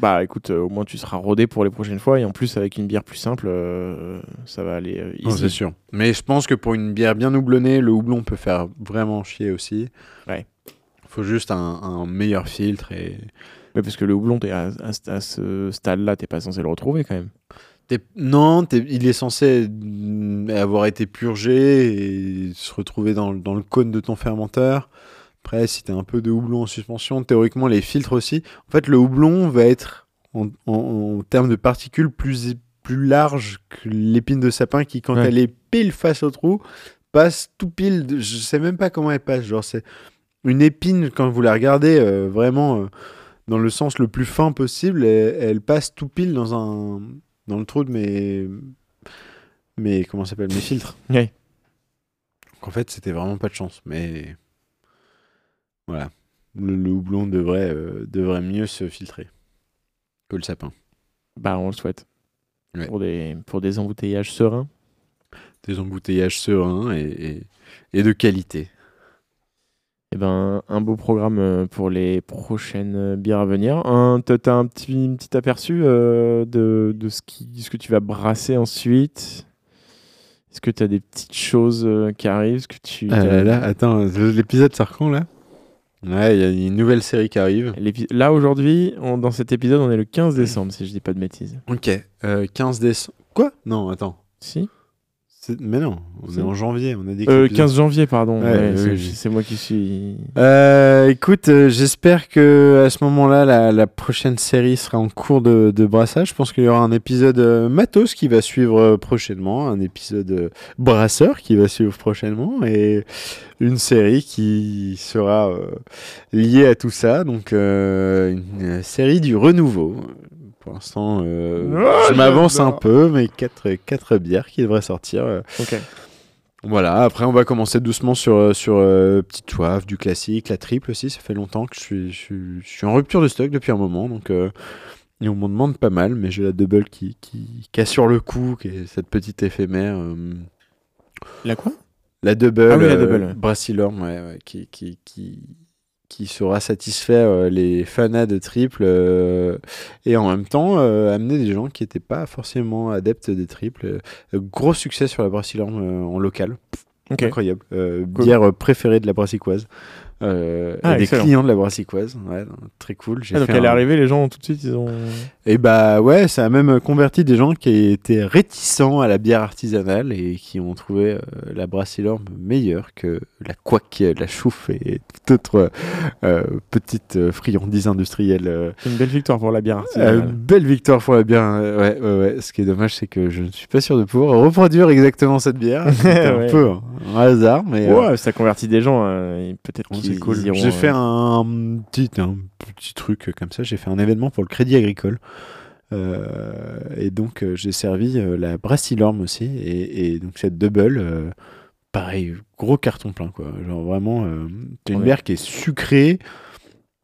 Bah écoute, euh, au moins tu seras rodé pour les prochaines fois et en plus avec une bière plus simple, euh, ça va aller euh, Non, c'est sûr. Mais je pense que pour une bière bien houblonnée, le houblon peut faire vraiment chier aussi. Ouais. Faut juste un, un meilleur filtre et. Mais parce que le houblon, t'es à, à- à ce stade-là, t'es pas censé le retrouver quand même. Non, il est censé avoir été purgé et se retrouver dans, le- dans le cône de ton fermenteur. Après, si t'as un peu de houblon en suspension, théoriquement les filtres aussi. En fait, le houblon va être en, en- en termes de particules plus, plus large que l'épine de sapin qui, quand Ouais. elle est pile face au trou, passe tout pile. de- je sais même pas comment elle passe. Genre, c'est une épine, quand vous la regardez euh, vraiment euh, dans le sens le plus fin possible, elle, elle passe tout pile dans un dans le trou de mes mes comment s'appelle mes filtres. Donc en fait, c'était vraiment pas de chance, mais voilà. Le, le houblon devrait euh, devrait mieux se filtrer que le sapin. Bah on le souhaite. Ouais. Pour, des, pour des embouteillages sereins. Des embouteillages sereins et, et, et de qualité. Et ben un beau programme euh, pour les prochaines euh, bières à venir. Un, t'as t'as un petit, petit aperçu euh, de, de ce, qui, ce que tu vas brasser ensuite? Est-ce que tu as des petites choses euh, qui arrivent? Est-ce que tu, Ah t'as- là là, attends, l'épisode sort quand là? Ouais, il y a une nouvelle série qui arrive. Là aujourd'hui, dans cet épisode, on est le 15 décembre, si je dis pas de bêtises. Ok, euh, 15 décembre. Quoi? Non, attends. Si Mais non, on est en janvier, on a dit que euh, l'épisode- 15 janvier, pardon. Ouais, Ouais, oui, c'est oui. c'est moi qui suis. Euh, écoute, euh, j'espère que à ce moment-là, la, la prochaine série sera en cours de, de brassage. Je pense qu'il y aura un épisode euh, matos qui va suivre euh, prochainement, un épisode euh, brasseur qui va suivre prochainement, et une série qui sera euh, liée à tout ça. Donc, euh, une série du renouveau. Pour l'instant, euh, je m'avance un peu, mais quatre, quatre bières qui devraient sortir. euh, Ok. voilà, après on va commencer doucement sur, euh, sur euh, Petite Soif, du classique, la triple aussi, ça fait longtemps que je suis, je suis, je suis en rupture de stock depuis un moment, donc euh, et on m'en demande pas mal, mais j'ai la double qui, qui, qui a sur le coup, qui est cette petite éphémère. euh, La quoi? La double, Ah oui, la double, ouais, ouais, qui, qui, qui, qui saura satisfaire euh, les fanas de triple euh, et en même temps euh, amener des gens qui n'étaient pas forcément adeptes des triples. Gros succès sur la Brassilorm euh, en local. Incroyable. Cool. Bière préférée de la brassicoise. Euh, Ah, et des clients de la brassicoise. Ouais, très cool. Ah, donc elle est un- arrivée, les gens tout de suite, ils ont. Et bah ouais, ça a même converti des gens qui étaient réticents à la bière artisanale et qui ont trouvé euh, la Brassilorm meilleure que la couac, la chouffe et toute autre euh, petite euh, friandise industrielle. C'est une belle victoire pour la bière artisanale. belle victoire pour la bière. euh, ouais, ouais, ouais. Ce qui est dommage, c'est que je ne suis pas sûr de pouvoir reproduire exactement cette bière. C'est un Ouais. peu un hasard, mais Ouais, ça convertit des gens. et Peut-être qu'ils c'est cool. J'ai J'ai fait un petit, un petit truc comme ça. J'ai fait un événement pour le Crédit Agricole. Euh, et donc, euh, j'ai servi euh, la Brassilorme aussi. Et, et donc, cette double, euh, pareil, gros carton plein, quoi. Genre vraiment, euh, t'as une Ouais. bière qui est sucrée,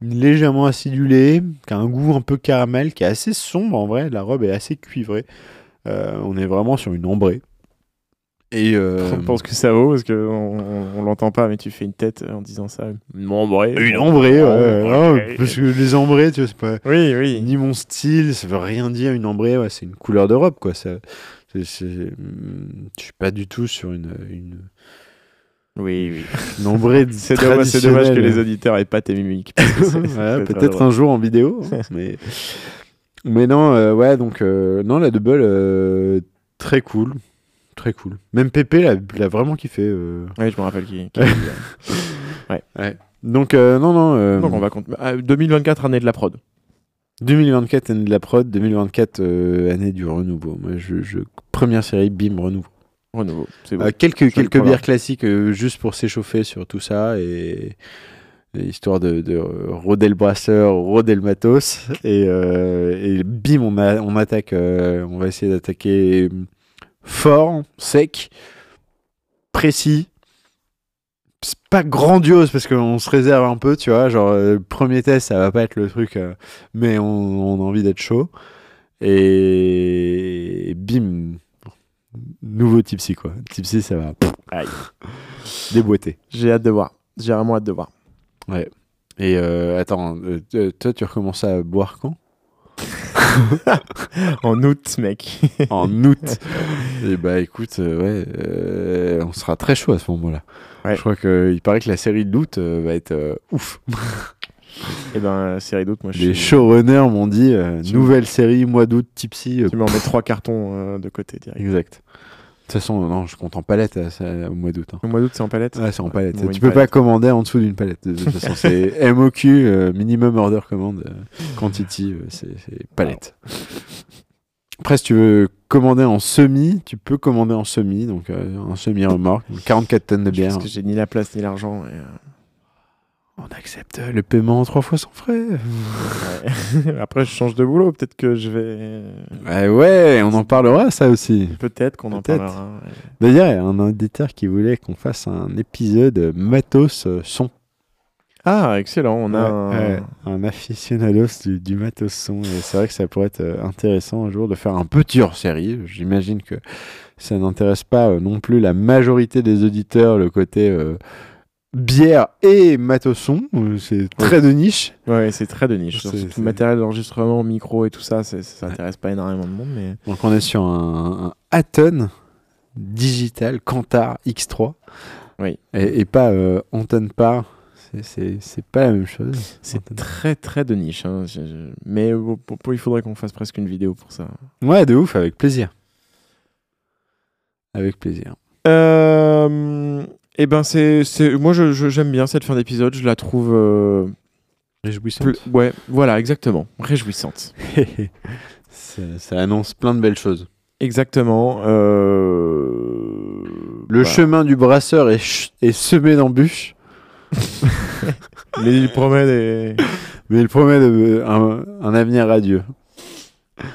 légèrement acidulée, qui a un goût un peu caramel, qui est assez sombre en vrai. La robe est assez cuivrée. Euh, on est vraiment sur une ambrée. Et euh, On pense que ça vaut parce qu'on on, on l'entend pas, mais tu fais une tête en disant ça. Une ambrée. une ambrée, ouais, ouais, Ouais. ouais, parce que les ambrées, tu vois, c'est pas Oui, oui. ni mon style, ça veut rien dire une ambrée, ouais, c'est une couleur de robe, quoi. Ça, hum, je suis pas du tout sur une, une, Oui, oui. une ambrée C'est dommage, c'est dommage que les auditeurs aient pas tes mimiques. peut-être un jour en vidéo, hein, mais mais non, euh, ouais, donc euh, non, la double, euh, très cool, très cool. Même Pépé l'a, vraiment kiffé. euh. Ouais, je me rappelle qui. qui- Donc euh, non, non. euh, Donc on va compter. Ah, 2024 année de la prod. 2024 année de la prod, 2024 euh, année du renouveau. Moi, je, je- première série, bim renouveau. Renouveau. C'est bon. Quelques quelques bières classiques juste pour s'échauffer sur tout ça et, histoire de, de roder le brasseur, roder le matos et, euh, et bim on, a, on attaque. euh, on va essayer d'attaquer fort, sec, précis. C'est pas grandiose parce qu'on se réserve un peu, tu vois. Genre, euh, le premier test, ça va pas être le truc, euh, mais on, on a envie d'être chaud. Et bim, nouveau Tipsy, quoi. Tipsy, ça va Aïe. déboîter. J'ai hâte de voir. J'ai vraiment hâte de voir. Et euh, attends, euh, toi, tu recommences à boire quand? En août, mec. En août. Et bah écoute, euh, ouais, euh, on sera très chaud à ce moment-là. Ouais. Je crois qu'il paraît que la série d'août euh, va être euh, ouf. Et ben, série d'août, moi je Les suis- showrunners m'ont dit nouvelle série, mois d'août, Tipsy. Tu m'en mets trois cartons de côté direct. exact. De toute façon, non, je compte en palette ça, au mois d'août. hein. Le mois d'août, c'est en palette Ouais, c'est en palette. Bon, tu peux pas commander en dessous d'une palette. De toute façon, c'est MOQ, euh, minimum order command, euh, quantity, euh, c'est palette. Après, si tu veux commander en semi, tu peux commander en semi, donc euh, en semi remorque, donc 44 tonnes de bière. Parce que j'ai ni la place ni l'argent. et, euh, On accepte le paiement trois fois sans frais. ouais. Après, je change de boulot. Peut-être que je vais. Ouais, ouais, on en parlera ça aussi. Peut-être qu'on en parlera. ouais. D'ailleurs, il y a un auditeur qui voulait qu'on fasse un épisode matos euh, son. Ah, excellent. On a un. un aficionados du, du matos son. Et c'est vrai que ça pourrait être euh, intéressant un jour de faire un petit hors-série. J'imagine que ça n'intéresse pas euh, non plus la majorité des auditeurs, le côté euh, bière et matos son. Euh, C'est très de niche. Ouais, c'est très de niche. C'est- le matériel d'enregistrement, micro et tout ça, ça n'intéresse pas énormément de monde. Mais Donc on est sur un, un Aton digital Kantar X3. Oui. Et, et pas euh, Anton Par. C'est- C'est c'est pas la même chose. c'est très très de niche. hein. Je- je- Mais pour- pour- il faudrait qu'on fasse presque une vidéo pour ça. Ouais, de ouf, avec plaisir. Avec plaisir. Euh, et ben c'est, moi je, je- j'aime bien cette fin d'épisode. Je la trouve, euh, Réjouissant. plus- ouais, voilà, exactement, réjouissante. ça, ça annonce plein de belles choses. Exactement. euh, Le chemin du brasseur est, est semé d'embûches, Mais il promet des. mais il promet de- un, un avenir radieux.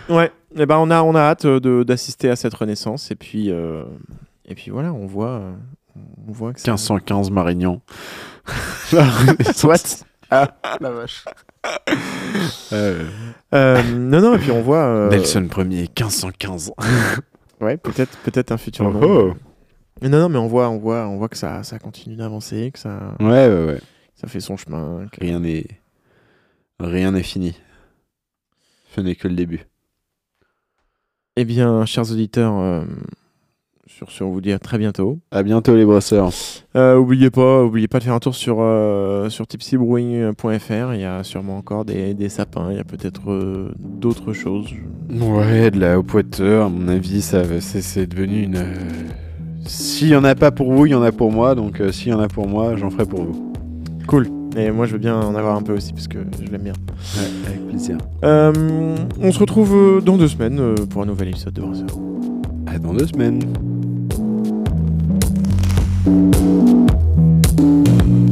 Ouais. Et ben on a, on a hâte euh, d'assister à cette renaissance et puis, euh, et puis voilà, on voit, on voit que ça- 1515 Marignan. Soit. Ah, la vache. Euh, Euh, non, non, et puis on voit. euh, Nelson Ier, 1515. Ouais, peut-être, peut-être un futur. Oh, oh. Mais non, non, mais on voit, on voit, on voit que ça, ça continue d'avancer, que ça, Ouais, ouais, ouais. ça fait son chemin. que- Rien n'est rien n'est fini. Ce n'est que le début. Eh bien, chers auditeurs, euh, sur ce, on vous dit à très bientôt. À bientôt les brasseurs. Euh, oubliez pas, oubliez pas de faire un tour sur euh, sur tipsybrewing.fr. Il y a sûrement encore des, des sapins. Il y a peut-être euh, d'autres choses. Ouais, de la haut poiteur, à mon avis, ça c'est devenu une. S'il y en a pas pour vous, il y en a pour moi. Donc s'il y en a pour moi, j'en ferai pour vous. Cool. Et moi, je veux bien en avoir un peu aussi parce que je l'aime bien. Ouais, avec plaisir. Euh, on se retrouve dans deux semaines pour un nouvel épisode de Brasseur. À dans deux semaines. thank you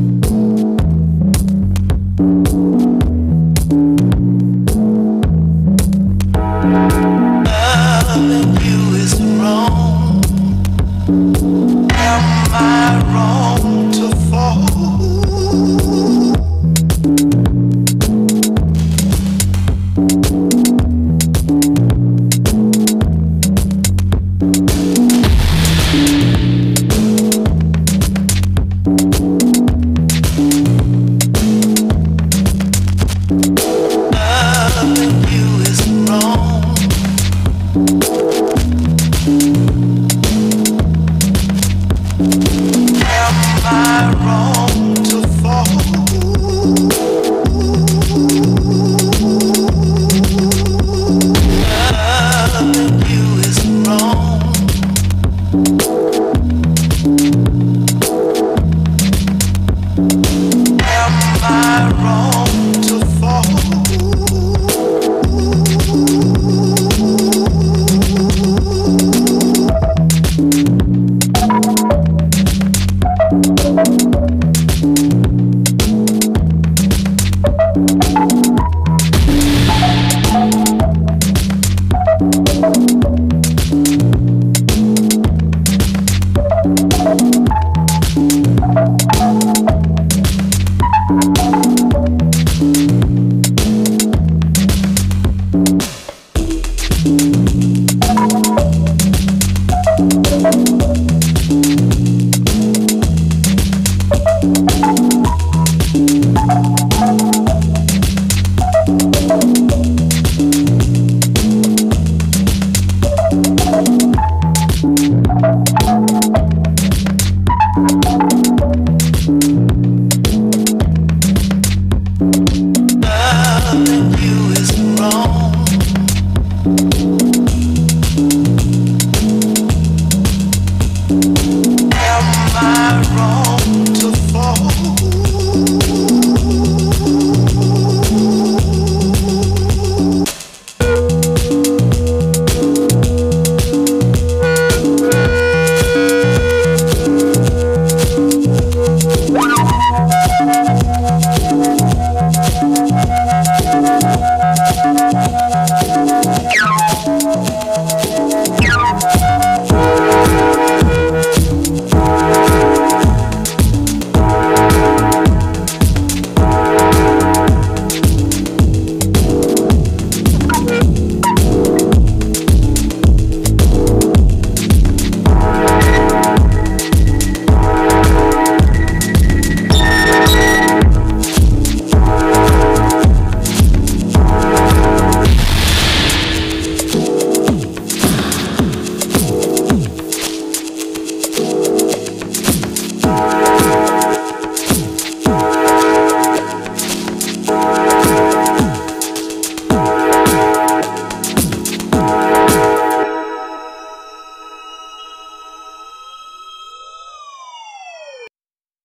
you